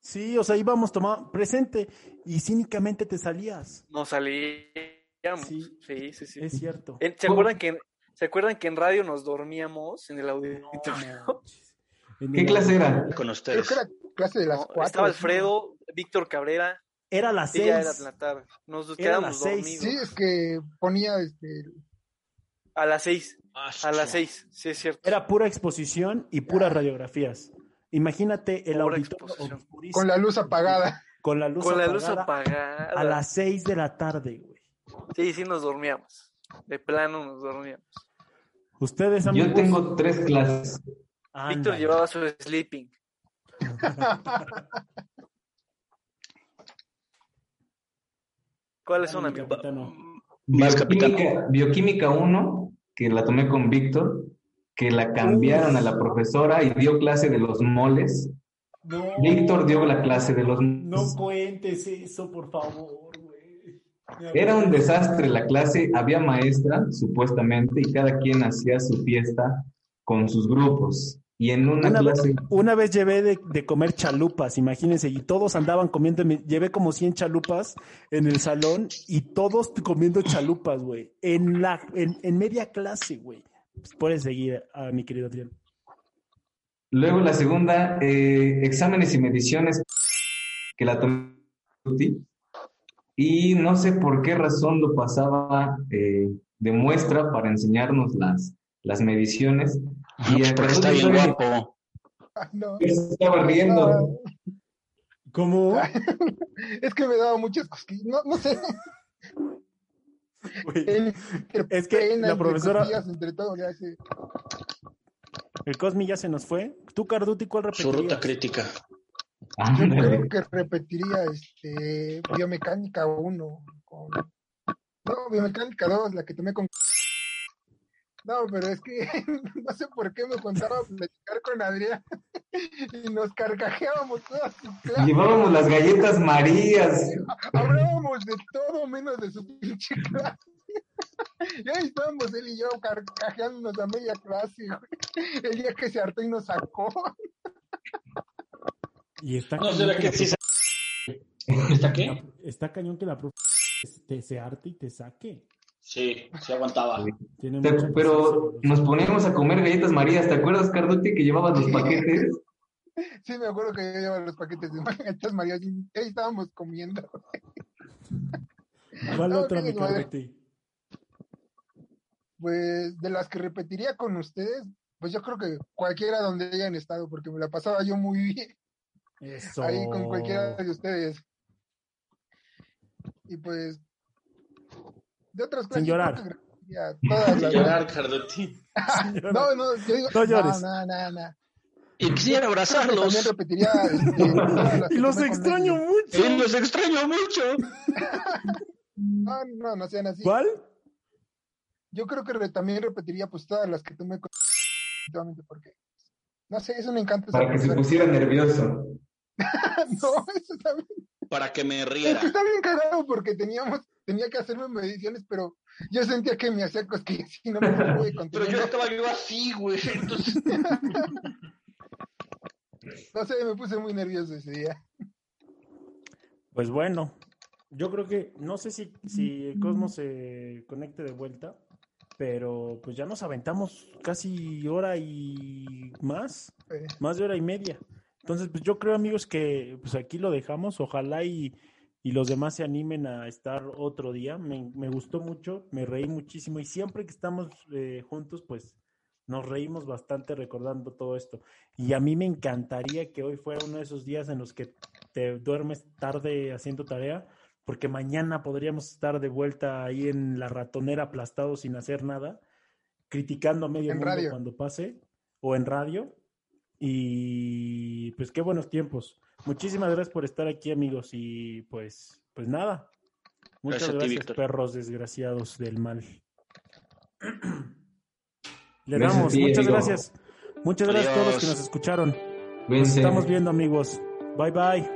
A: Sí, o sea, íbamos tomando presente y cínicamente te salías.
G: Nos salíamos.
A: Sí.
G: Sí, sí, sí.
A: Es cierto.
G: ¿Se acuerdan que en, ¿Se acuerdan que en radio nos dormíamos en el
A: No
G: auditorio?
A: En
E: ¿Qué clase era?
H: con
D: Creo
H: ustedes.
D: que era clase de las
G: No,
D: cuatro.
G: estaba
D: ¿no?
G: Alfredo, Víctor Cabrera,
A: Era a las
G: y ya era
A: seis.
G: de la tarde. Nos
A: Era
G: quedamos
A: las seis.
G: dormidos.
D: Sí, es que ponía este.
G: A las seis.
H: Ah,
G: A las seis, sí es cierto.
A: Era pura exposición y puras radiografías. Imagínate el
G: Pura
A: auditorio
D: Con la luz apagada.
A: con la luz
G: Con la
A: apagada
G: luz apagada.
A: a las seis de la tarde, güey.
G: Sí, sí nos dormíamos. De plano nos dormíamos.
A: Ustedes, amigos.
E: Yo tengo tres clases.
G: Víctor llevaba su sleeping. ¿Cuáles son, amigo?
E: Bioquímica, Bioquímica 1, que la tomé con Víctor, que la cambiaron a la profesora y dio clase de los moles.
A: No,
E: Víctor dio la clase de los
A: no
E: moles.
A: cuentes eso, por favor, güey.
E: Era un desastre la clase, había maestra, supuestamente, y cada quien hacía su fiesta con sus grupos. Y en una,
A: Una vez,
E: clase,
A: una vez llevé de, de comer chalupas, imagínense, y todos andaban comiendo, me- llevé como 100 chalupas en el salón y todos comiendo chalupas, güey, en, la, en, en media clase, güey. Pues puedes seguir a mi querido Adrián.
E: luego la segunda, eh, exámenes y mediciones, que la tomé y no sé por qué razón lo pasaba eh, de muestra para enseñarnos las, las mediciones. Y
H: Pues porque está
E: Carlos
H: bien guapo.
D: Ah, no.
E: se estaba riendo.
A: ¿Cómo?
D: Es que me daba muchas cosquillas. No, no sé. Entre
A: Es que la profesora-
D: entre todo, ya sé.
A: El Cosmi ya se nos fue. ¿Tú, Carduti, cuál
H: Su ruta
A: repetirías?
H: crítica.
D: Yo creo que repetiría este biomecánica 1 con no, biomecánica 2, la que tomé con No, pero es que no sé por qué me contaba platicar con Adrián y nos carcajeábamos todas sus clases.
E: Llevábamos las galletas Marías.
D: Hablábamos de todo menos de su pinche clase. Y ahí estábamos él y yo carcajeándonos a media clase, güey. El día que se hartó y nos sacó.
A: Y está
H: No será
A: que
H: que sí ¿Está qué?
A: Está cañón que la profe te se arte y te saque.
H: Sí, sí aguantaba.
A: Tiene
E: Te-
A: mucha
E: Pero nos poníamos a comer galletas Marías. ¿Te acuerdas, Carduti, que llevabas los paquetes?
D: Sí, me acuerdo que yo llevaba los paquetes de galletas María y ahí estábamos comiendo.
A: ¿Cuál
D: No,
A: otra. Carduti?
D: Pues de las que repetiría con ustedes, pues yo creo que cualquiera donde hayan estado, porque me la pasaba yo muy bien
A: Eso.
D: ahí con cualquiera de ustedes. Y pues, de otras cosas.
A: Sin llorar.
D: todas las-
B: Llorar, Carduti.
D: No, no, yo digo,
A: No llores.
D: No, no, no.
H: Y quisiera abrazarlos.
D: También repetiría. este,
A: Y los extraño mucho.
H: Y los extraño mucho.
D: No, no, no sean así.
A: ¿Cuál?
D: Yo creo que re- también repetiría pues todas las que tomé con solamente porque no sé, es un encanto.
E: Para que se pusiera nervioso.
D: No, eso también.
H: Para que me
D: Es
H: riera.
D: que está bien cagado porque teníamos, tenía que hacerme mediciones, pero yo sentía que me hacía cosquillas y no me pude
H: Pero yo estaba yo así, güey. Entonces,
D: No sé, me puse muy nervioso ese día.
A: Pues bueno, yo creo que, no sé si, si el Cosmos se conecte de vuelta, pero pues ya nos aventamos casi hora y más, más de hora y media. Entonces, pues yo creo, amigos, que pues aquí lo dejamos. Ojalá y, y los demás se animen a estar otro día. Me, me gustó mucho, me reí muchísimo y siempre que estamos eh, juntos, pues nos reímos bastante recordando todo esto. Y a mí me encantaría que hoy fuera uno de esos días en los que te duermes tarde haciendo tarea, porque mañana podríamos estar de vuelta ahí en la ratonera aplastados sin hacer nada, criticando a medio
D: En
A: mundo
D: radio.
A: cuando pase, o en radio. Y pues qué buenos tiempos. Muchísimas gracias por estar aquí, amigos. Y pues, pues nada. Muchas
H: Gracias ti,
A: perros desgraciados del mal. Le
E: Gracias
A: damos,
E: ti,
A: muchas
E: amigo.
A: gracias. Muchas gracias a todos los que nos escucharon. Nos estamos viendo, amigos. Bye bye.